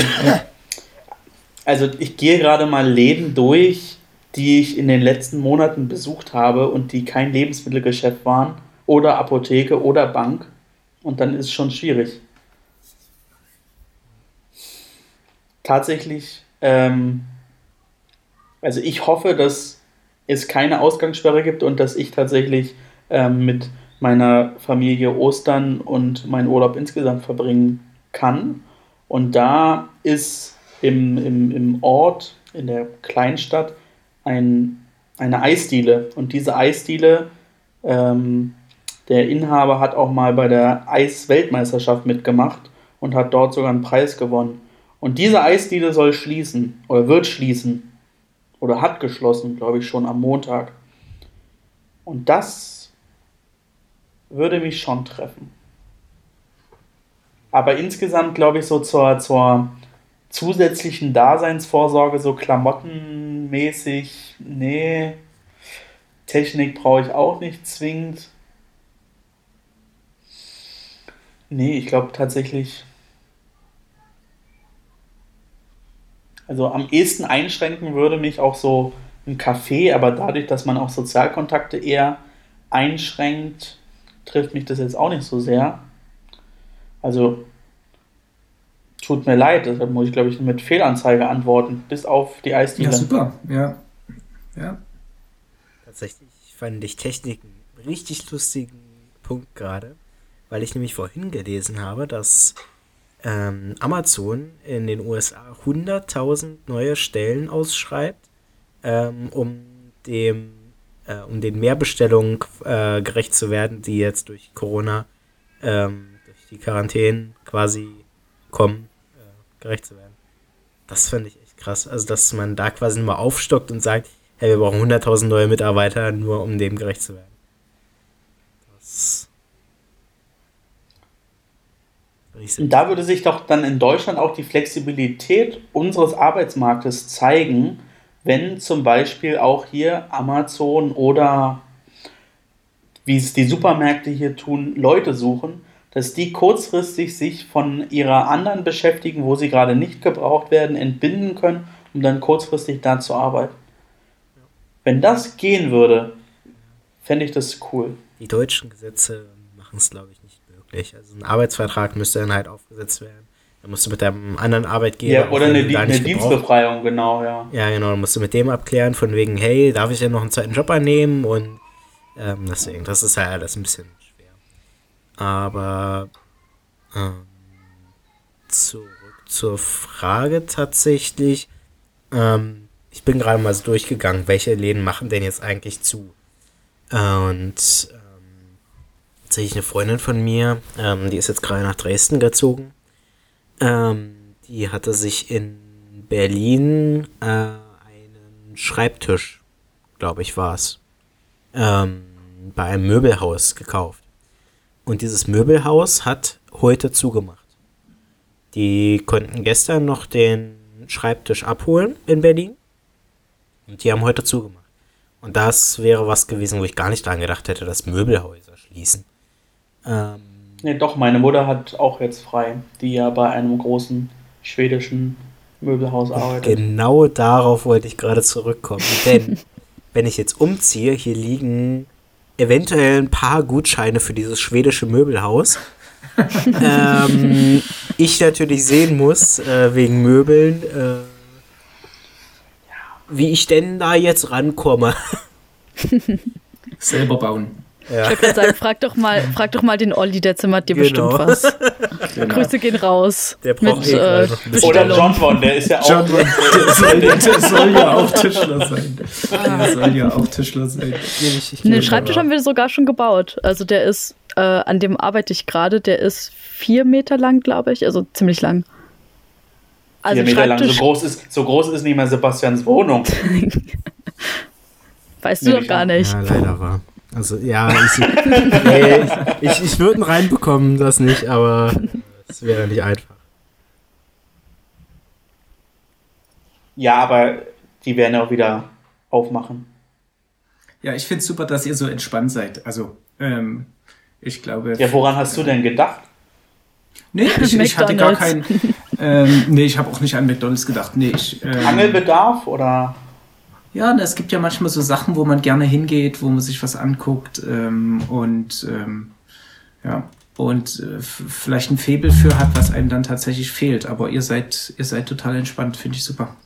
also ich gehe gerade mal Läden durch, die ich in den letzten Monaten besucht habe und die kein Lebensmittelgeschäft waren oder Apotheke oder Bank. Und dann ist es schon schwierig. Tatsächlich, ähm, also ich hoffe, dass es keine Ausgangssperre gibt und dass ich tatsächlich ähm, mit meiner Familie Ostern und meinen Urlaub insgesamt verbringen kann. Und da ist im, im, im Ort, in der Kleinstadt, ein, eine Eisdiele. Und diese Eisdiele, ähm, der Inhaber hat auch mal bei der Eisweltmeisterschaft mitgemacht und hat dort sogar einen Preis gewonnen. Und diese Eisdiele soll schließen oder wird schließen oder hat geschlossen, glaube ich, schon am Montag. Und das würde mich schon treffen. Aber insgesamt glaube ich so zur, zur zusätzlichen Daseinsvorsorge, so klamottenmäßig, nee, Technik brauche ich auch nicht zwingend. Nee, ich glaube tatsächlich. Also am ehesten einschränken würde mich auch so ein Café, aber dadurch, dass man auch Sozialkontakte eher einschränkt, trifft mich das jetzt auch nicht so sehr. Also tut mir leid, deshalb muss ich glaube ich mit Fehlanzeige antworten, bis auf die Eisdiele. Ja, super, ja. Ja. Tatsächlich fand ich Technik einen richtig lustigen Punkt gerade, weil ich nämlich vorhin gelesen habe, dass ähm, Amazon in den USA 100.000 neue Stellen ausschreibt, ähm, um dem äh, um den Mehrbestellungen äh, gerecht zu werden, die jetzt durch Corona, ähm, durch die Quarantäne quasi kommen, äh, gerecht zu werden. Das finde ich echt krass. Also, dass man da quasi mal aufstockt und sagt, hey, wir brauchen 100.000 neue Mitarbeiter, nur um dem gerecht zu werden. Das und da würde sich doch dann in Deutschland auch die Flexibilität unseres Arbeitsmarktes zeigen, wenn zum Beispiel auch hier Amazon oder wie es die Supermärkte hier tun, Leute suchen, dass die kurzfristig sich von ihrer anderen Beschäftigung, wo sie gerade nicht gebraucht werden, entbinden können, um dann kurzfristig da zu arbeiten. Wenn das gehen würde, fände ich das cool. Die deutschen Gesetze machen es, glaube ich, nicht möglich. Also ein Arbeitsvertrag müsste dann halt aufgesetzt werden. Dann musst du mit deinem anderen Arbeitgeber. Ja, oder eine, Di eine Dienstbefreiung, genau, ja. Ja, genau. Dann musst du mit dem abklären, von wegen, hey, darf ich denn noch einen zweiten Job annehmen? Und ähm, deswegen, das ist halt alles ein bisschen schwer. Aber ähm, zurück zur Frage tatsächlich. Ähm, ich bin gerade mal so durchgegangen, welche Läden machen denn jetzt eigentlich zu? Und ähm, tatsächlich eine Freundin von mir, ähm, die ist jetzt gerade nach Dresden gezogen. Ähm, die hatte sich in Berlin äh, einen Schreibtisch, glaube ich, war es, ähm, bei einem Möbelhaus gekauft. Und dieses Möbelhaus hat heute zugemacht. Die konnten gestern noch den Schreibtisch abholen in Berlin. Und die haben heute zugemacht. Und das wäre was gewesen, wo ich gar nicht dran gedacht hätte, dass Möbelhäuser schließen. Ähm, ne, doch, meine Mutter hat auch jetzt frei, die ja bei einem großen schwedischen Möbelhaus arbeitet. Genau darauf wollte ich gerade zurückkommen. Denn wenn ich jetzt umziehe, hier liegen eventuell ein paar Gutscheine für dieses schwedische Möbelhaus. ähm, ich natürlich sehen muss, äh, wegen Möbeln, äh, wie ich denn da jetzt rankomme. Selber bauen. Ja. Ich würde sagen, frag doch, mal, frag doch mal den Olli, der zimmert dir genau. bestimmt was. Genau. Grüße gehen raus. Der braucht mit, eh äh, Oder John Von, der ist ja auch. John der, soll, der, soll ja auch Tischler sein. Der soll ja auch Tischler sein. Den Schreibtisch haben wir sogar schon gebaut. Also der ist, äh, an dem arbeite ich gerade, der ist vier Meter lang, glaube ich. Also ziemlich lang. Also vier Meter lang. So groß, ist, so groß ist nicht mehr Sebastians Wohnung. weißt du doch gar nicht. Ja, leider war. Also ja, ich, nee, ich, ich, ich würde ihn reinbekommen, das nicht, aber es wäre nicht einfach. Ja, aber die werden auch wieder aufmachen. Ja, ich finde es super, dass ihr so entspannt seid. Also, ähm, ich glaube. Ja, woran hast du denn gedacht? Nee, ich, ich hatte gar keinen. Ähm, nee, ich habe auch nicht an McDonalds gedacht. Nee, ich, ähm, Angelbedarf oder? Ja, es gibt ja manchmal so Sachen, wo man gerne hingeht, wo man sich was anguckt. Ähm, und ähm, ja, und äh, vielleicht ein Febel für hat, was einem dann tatsächlich fehlt. Aber ihr seid, ihr seid total entspannt, finde ich super.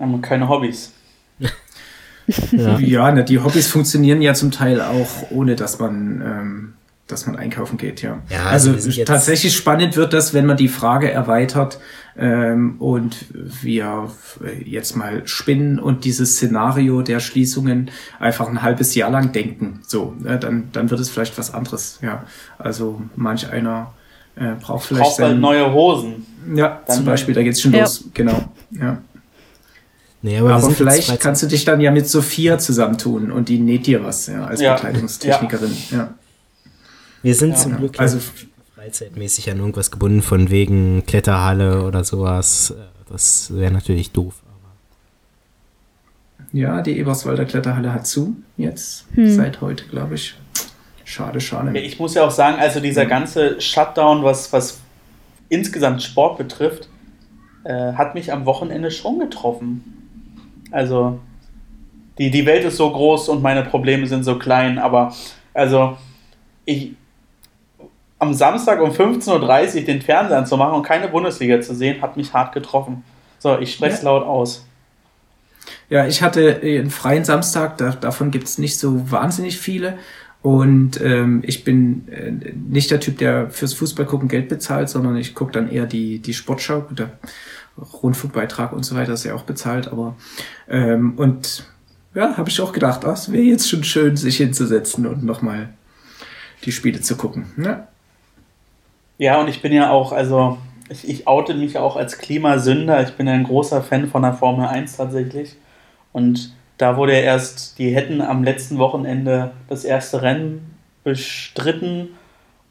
Haben keine Hobbys. ja, ja ne, die Hobbys funktionieren ja zum Teil auch, ohne dass man ähm, dass man einkaufen geht, ja. ja also, also tatsächlich spannend wird das, wenn man die Frage erweitert ähm, und wir jetzt mal spinnen und dieses Szenario der Schließungen einfach ein halbes Jahr lang denken. So, ne, dann, dann wird es vielleicht was anderes, ja. Also manch einer äh, braucht vielleicht. Braucht halt neue Hosen. Ja, dann zum Beispiel, da geht's schon ja. los, genau. Ja. Nee, aber, aber vielleicht kannst du dich dann ja mit Sophia zusammentun und die näht dir was, ja, als ja. Bekleidungstechnikerin. Ja. Wir sind ja, zum Glück also freizeitmäßig an irgendwas gebunden, von wegen Kletterhalle oder sowas. Das wäre natürlich doof. Ja, die Eberswalder Kletterhalle hat zu, jetzt, hm. seit heute, glaube ich. Schade, schade. Ich muss ja auch sagen, also dieser ganze Shutdown, was, was insgesamt Sport betrifft, äh, hat mich am Wochenende schon getroffen. Also, die, die Welt ist so groß und meine Probleme sind so klein, aber also, ich, am Samstag um 15.30 Uhr den Fernseher anzumachen und keine Bundesliga zu sehen, hat mich hart getroffen. So, ich spreche es ja. laut aus. Ja, ich hatte einen freien Samstag, da, davon gibt es nicht so wahnsinnig viele. Und ähm, ich bin äh, nicht der Typ, der fürs Fußballgucken Geld bezahlt, sondern ich gucke dann eher die, die Sportschau, der Rundfunkbeitrag und so weiter ist ja auch bezahlt, aber ähm, und ja, habe ich auch gedacht, ach, es wäre jetzt schon schön, sich hinzusetzen und nochmal die Spiele zu gucken. Ne? Ja, und ich bin ja auch, also ich, ich oute mich auch als Klimasünder. Ich bin ja ein großer Fan von der Formel 1 tatsächlich. Und da wurde ja erst, die hätten am letzten Wochenende das erste Rennen bestritten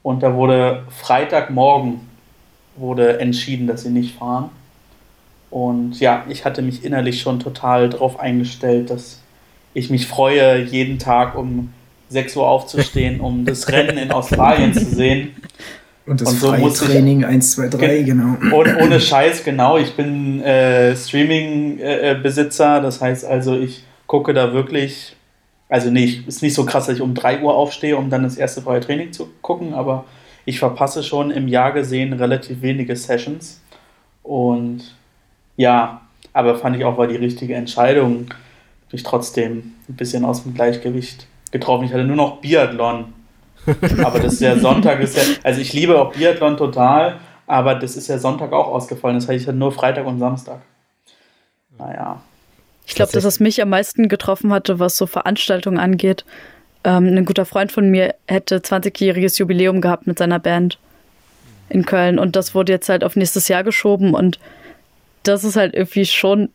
und da wurde Freitagmorgen wurde entschieden, dass sie nicht fahren. Und ja, ich hatte mich innerlich schon total darauf eingestellt, dass ich mich freue, jeden Tag um 6 Uhr aufzustehen, um das Rennen in Australien zu sehen. Und das und so freie Training ich, 1, 2, 3, genau. Ohne, ohne Scheiß, genau. Ich bin äh, Streaming-Besitzer, äh, das heißt also, ich gucke da wirklich, also nee, ist nicht so krass, dass ich um 3 Uhr aufstehe, um dann das erste freie Training zu gucken, aber ich verpasse schon im Jahr gesehen relativ wenige Sessions. Und ja, aber fand ich auch war die richtige Entscheidung. Mich trotzdem ein bisschen aus dem Gleichgewicht getroffen. Ich hatte nur noch Biathlon aber das ist ja Sonntag, ist ja, also ich liebe auch Biathlon total, aber das ist ja Sonntag auch ausgefallen. Das heißt, ich hatte nur Freitag und Samstag. Naja. Ich glaube, dass es mich am meisten getroffen hatte, was so Veranstaltungen angeht. Ähm, ein guter Freund von mir hätte 20-jähriges Jubiläum gehabt mit seiner Band in Köln und das wurde jetzt halt auf nächstes Jahr geschoben und das ist halt irgendwie schon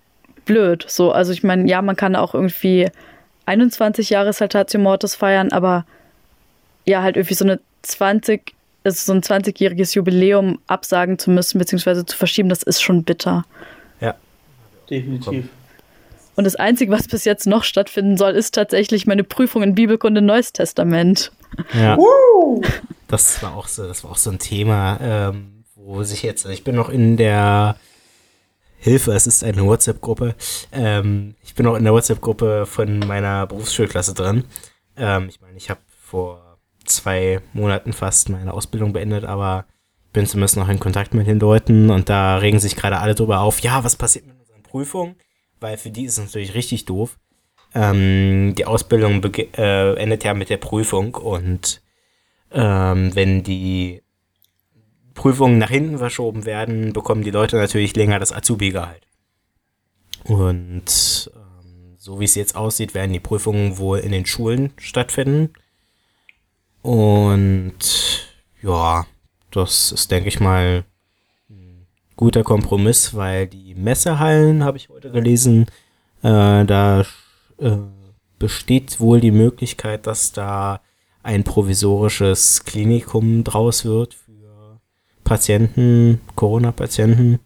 blöd. So, also ich meine, ja, man kann auch irgendwie 21 Jahre Saltatio Mortis feiern, aber ja, halt irgendwie so eine 20, also so ein 20-jähriges Jubiläum absagen zu müssen, beziehungsweise zu verschieben, das ist schon bitter. Ja. Definitiv. Und das Einzige, was bis jetzt noch stattfinden soll, ist tatsächlich meine Prüfung in Bibelkunde Neues Testament. Ja. Das war auch so, das war auch so ein Thema, ähm, wo sich jetzt, ich bin noch in der Hilfe, es ist eine WhatsApp-Gruppe. Ähm, ich bin noch in der WhatsApp-Gruppe von meiner Berufsschulklasse drin. Ähm, ich meine, ich habe vor zwei Monaten fast meine Ausbildung beendet, aber bin zumindest noch in Kontakt mit den Leuten und da regen sich gerade alle drüber auf, ja, was passiert mit unseren Prüfungen? Weil für die ist es natürlich richtig doof. Ähm, die Ausbildung äh, endet ja mit der Prüfung und ähm, wenn die Prüfungen nach hinten verschoben werden, bekommen die Leute natürlich länger das Azubi-Gehalt. Und ähm, so wie es jetzt aussieht, werden die Prüfungen wohl in den Schulen stattfinden. Und ja, das ist, denke ich mal, ein guter Kompromiss, weil die Messehallen, habe ich heute gelesen, äh, da äh, besteht wohl die Möglichkeit, dass da ein provisorisches Klinikum draus wird für Patienten, Corona-Patienten.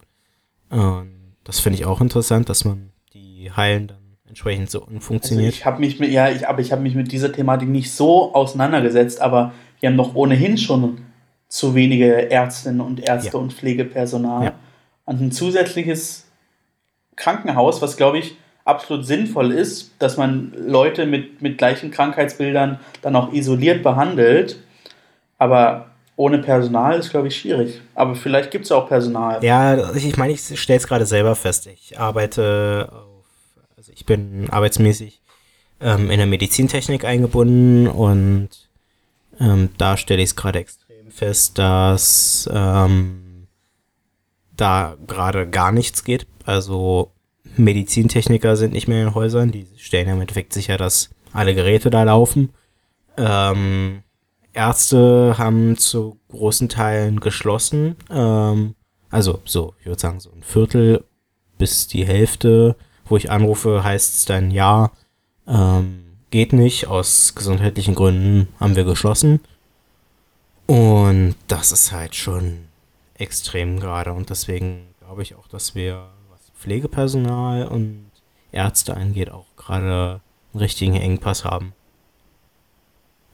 Ähm, das finde ich auch interessant, dass man die Hallen dann entsprechend so funktioniert. Also ich habe mich mit, ja, ich, aber ich habe mich mit dieser Thematik nicht so auseinandergesetzt, aber wir haben doch ohnehin schon zu wenige Ärztinnen und Ärzte ja. und Pflegepersonal. Ja. Und ein zusätzliches Krankenhaus, was glaube ich absolut sinnvoll ist, dass man Leute mit, mit gleichen Krankheitsbildern dann auch isoliert behandelt. Aber ohne Personal ist, glaube ich, schwierig. Aber vielleicht gibt es auch Personal. Ja, ich meine, ich stelle es gerade selber fest. Ich arbeite auf, also ich bin arbeitsmäßig ähm, in der Medizintechnik eingebunden und ähm, da stelle ich es gerade extrem fest, dass ähm, da gerade gar nichts geht. Also Medizintechniker sind nicht mehr in Häusern, die stellen ja im Endeffekt sicher, dass alle Geräte da laufen. Ähm, Ärzte haben zu großen Teilen geschlossen. Ähm, also so, ich würde sagen, so ein Viertel bis die Hälfte, wo ich anrufe, heißt es dann ja, ähm, geht nicht, aus gesundheitlichen Gründen haben wir geschlossen. Und das ist halt schon extrem gerade. Und deswegen glaube ich auch, dass wir, was Pflegepersonal und Ärzte angeht, auch gerade einen richtigen Engpass haben.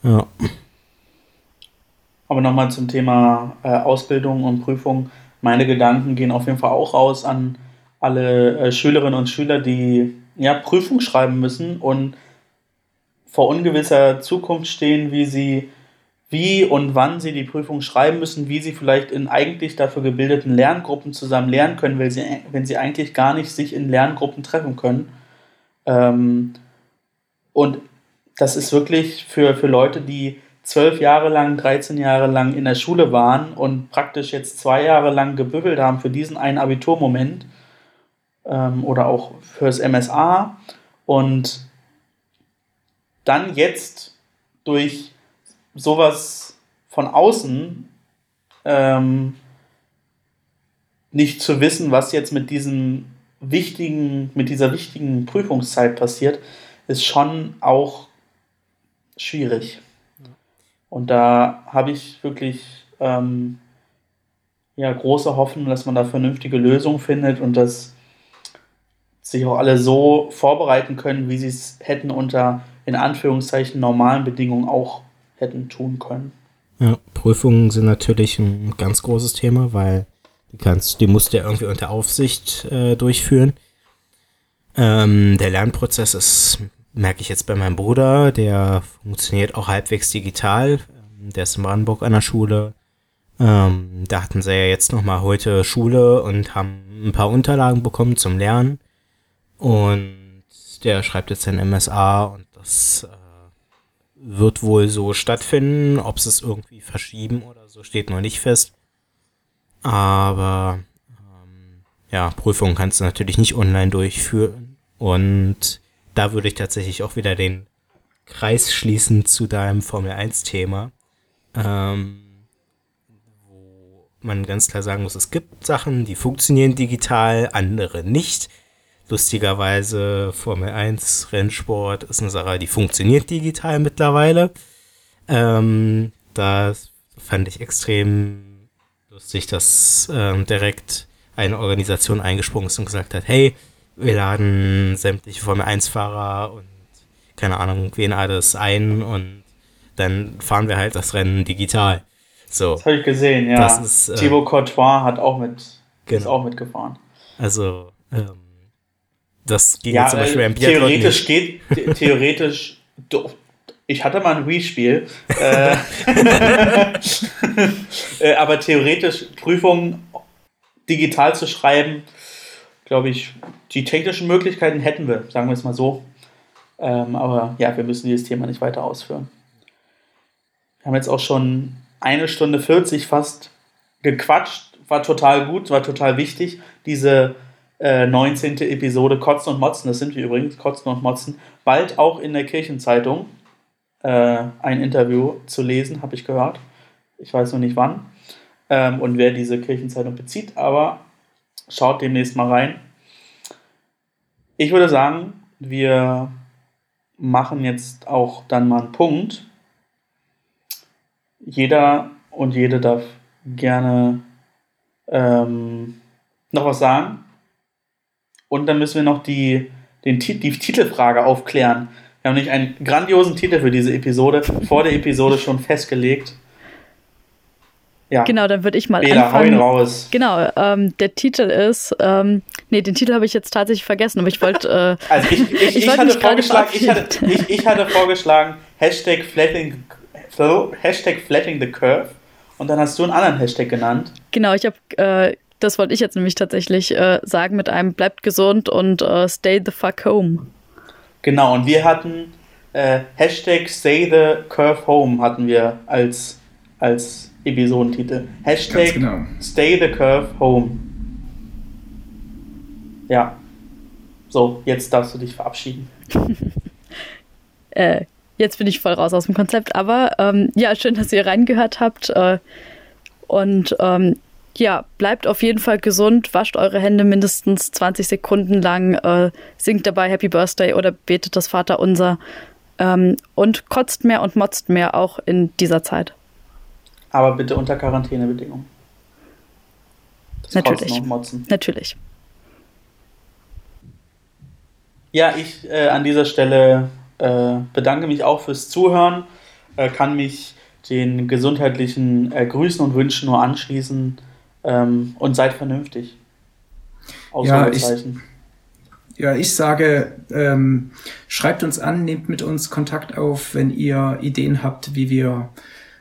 Ja. Aber nochmal zum Thema äh, Ausbildung und Prüfung. Meine Gedanken gehen auf jeden Fall auch raus an alle äh, Schülerinnen und Schüler, die ja, Prüfung schreiben müssen und vor ungewisser Zukunft stehen, wie sie, wie und wann sie die Prüfung schreiben müssen, wie sie vielleicht in eigentlich dafür gebildeten Lerngruppen zusammen lernen können, weil sie, wenn sie eigentlich gar nicht sich in Lerngruppen treffen können. Ähm, und das ist wirklich für, für Leute, die zwölf Jahre lang, 13 Jahre lang in der Schule waren und praktisch jetzt zwei Jahre lang gebüffelt haben für diesen einen Abiturmoment ähm, oder auch fürs MSA und dann jetzt durch sowas von außen ähm, nicht zu wissen, was jetzt mit diesem wichtigen, mit dieser wichtigen Prüfungszeit passiert, ist schon auch schwierig. Und da habe ich wirklich ähm, ja, große Hoffnung, dass man da vernünftige Lösungen findet und dass sich auch alle so vorbereiten können, wie sie es hätten unter in Anführungszeichen normalen Bedingungen auch hätten tun können. Ja, Prüfungen sind natürlich ein ganz großes Thema, weil die kannst, die musst du ja irgendwie unter Aufsicht äh, durchführen. Ähm, der Lernprozess ist merke ich jetzt bei meinem Bruder, der funktioniert auch halbwegs digital. Ähm, der ist in Brandenburg an der Schule. Ähm, da hatten sie ja jetzt nochmal heute Schule und haben ein paar Unterlagen bekommen zum Lernen. Und der schreibt jetzt sein MSA und das äh, wird wohl so stattfinden. Ob sie es irgendwie verschieben oder so, steht noch nicht fest. Aber ähm, ja, Prüfungen kannst du natürlich nicht online durchführen. Und da würde ich tatsächlich auch wieder den Kreis schließen zu deinem Formel 1-Thema. Ähm, wo man ganz klar sagen muss, es gibt Sachen, die funktionieren digital, andere nicht. Lustigerweise Formel 1 Rennsport ist eine Sache, die funktioniert digital mittlerweile. Ähm, da fand ich extrem lustig, dass ähm, direkt eine Organisation eingesprungen ist und gesagt hat, hey, wir laden sämtliche Formel-1-Fahrer und keine Ahnung, wen alles ein und dann fahren wir halt das Rennen digital. So. Das habe ich gesehen, ja. Das ist, äh, Thibaut Courtois hat auch mit, genau. ist auch mitgefahren. Also, ähm, das ging ja, zum Beispiel äh, im Theoretisch geht, theoretisch, ich hatte mal ein Wii-Spiel, äh, äh, aber theoretisch Prüfungen digital zu schreiben, glaube ich, die technischen Möglichkeiten hätten wir, sagen wir es mal so. Ähm, aber ja, wir müssen dieses Thema nicht weiter ausführen. Wir haben jetzt auch schon eine Stunde 40 fast gequatscht. War total gut, war total wichtig. Diese äh, 19. Episode Kotzen und Motzen, das sind wir übrigens, Kotzen und Motzen, bald auch in der Kirchenzeitung äh, ein Interview zu lesen, habe ich gehört. Ich weiß noch nicht wann ähm, und wer diese Kirchenzeitung bezieht, aber Schaut demnächst mal rein. Ich würde sagen, wir machen jetzt auch dann mal einen Punkt. Jeder und jede darf gerne ähm, noch was sagen. Und dann müssen wir noch die, den, die Titelfrage aufklären. Wir haben nämlich einen grandiosen Titel für diese Episode vor der Episode schon festgelegt. Ja. Genau, dann würde ich mal Bela, anfangen. Hau ihn raus. Genau, ähm, der Titel ist, ähm, nee, den Titel habe ich jetzt tatsächlich vergessen, aber ich wollte. Äh, also ich, ich, ich, ich hatte vorgeschlagen, ich hatte, ich, ich hatte vorgeschlagen, Hashtag flattening, Hashtag flattening the curve Und dann hast du einen anderen Hashtag genannt. Genau, ich habe, äh, das wollte ich jetzt nämlich tatsächlich äh, sagen mit einem bleibt gesund und äh, stay the fuck home. Genau, und wir hatten äh, Hashtag stay the curve home hatten wir als, als Episodentitel. Hashtag genau. stay the curve home. Ja. So, jetzt darfst du dich verabschieden. äh, jetzt bin ich voll raus aus dem Konzept, aber ähm, ja, schön, dass ihr reingehört habt. Äh, und ähm, ja, bleibt auf jeden Fall gesund, wascht eure Hände mindestens 20 Sekunden lang, äh, singt dabei Happy Birthday oder betet das Vaterunser ähm, und kotzt mehr und motzt mehr auch in dieser Zeit. Aber bitte unter Quarantänebedingungen. Natürlich. Natürlich. Ja, ich äh, an dieser Stelle äh, bedanke mich auch fürs Zuhören, äh, kann mich den gesundheitlichen äh, Grüßen und Wünschen nur anschließen ähm, und seid vernünftig. Ja ich, ja, ich sage, ähm, schreibt uns an, nehmt mit uns Kontakt auf, wenn ihr Ideen habt, wie wir,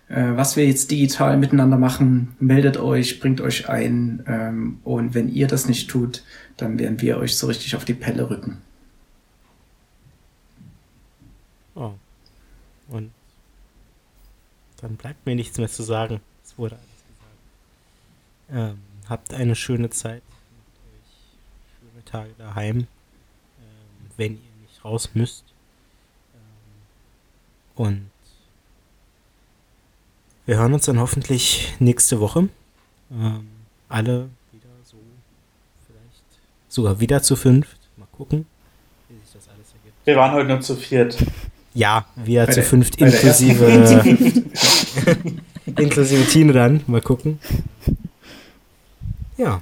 äh, was wir jetzt digital miteinander machen. Meldet euch, bringt euch ein ähm, und wenn ihr das nicht tut, dann werden wir euch so richtig auf die Pelle rücken. Oh. Und dann bleibt mir nichts mehr zu sagen. Es wurde. Ähm, habt eine schöne Zeit. Schöne Tage daheim, ähm, wenn ihr nicht raus müsst. Ähm, und wir hören uns dann hoffentlich nächste Woche. Ähm, alle wieder so, vielleicht sogar wieder zu fünft. Mal gucken, wie sich das alles ergibt. Wir waren heute nur zu viert. Ja, wir zu fünft inklusive inklusive Tine dann. Mal gucken. Ja.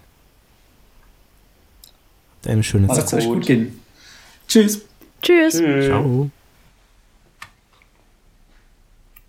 Eine schöne Zeit. Lasst euch gut gehen. Tschüss. Tschüss. Tschüss. Ciao.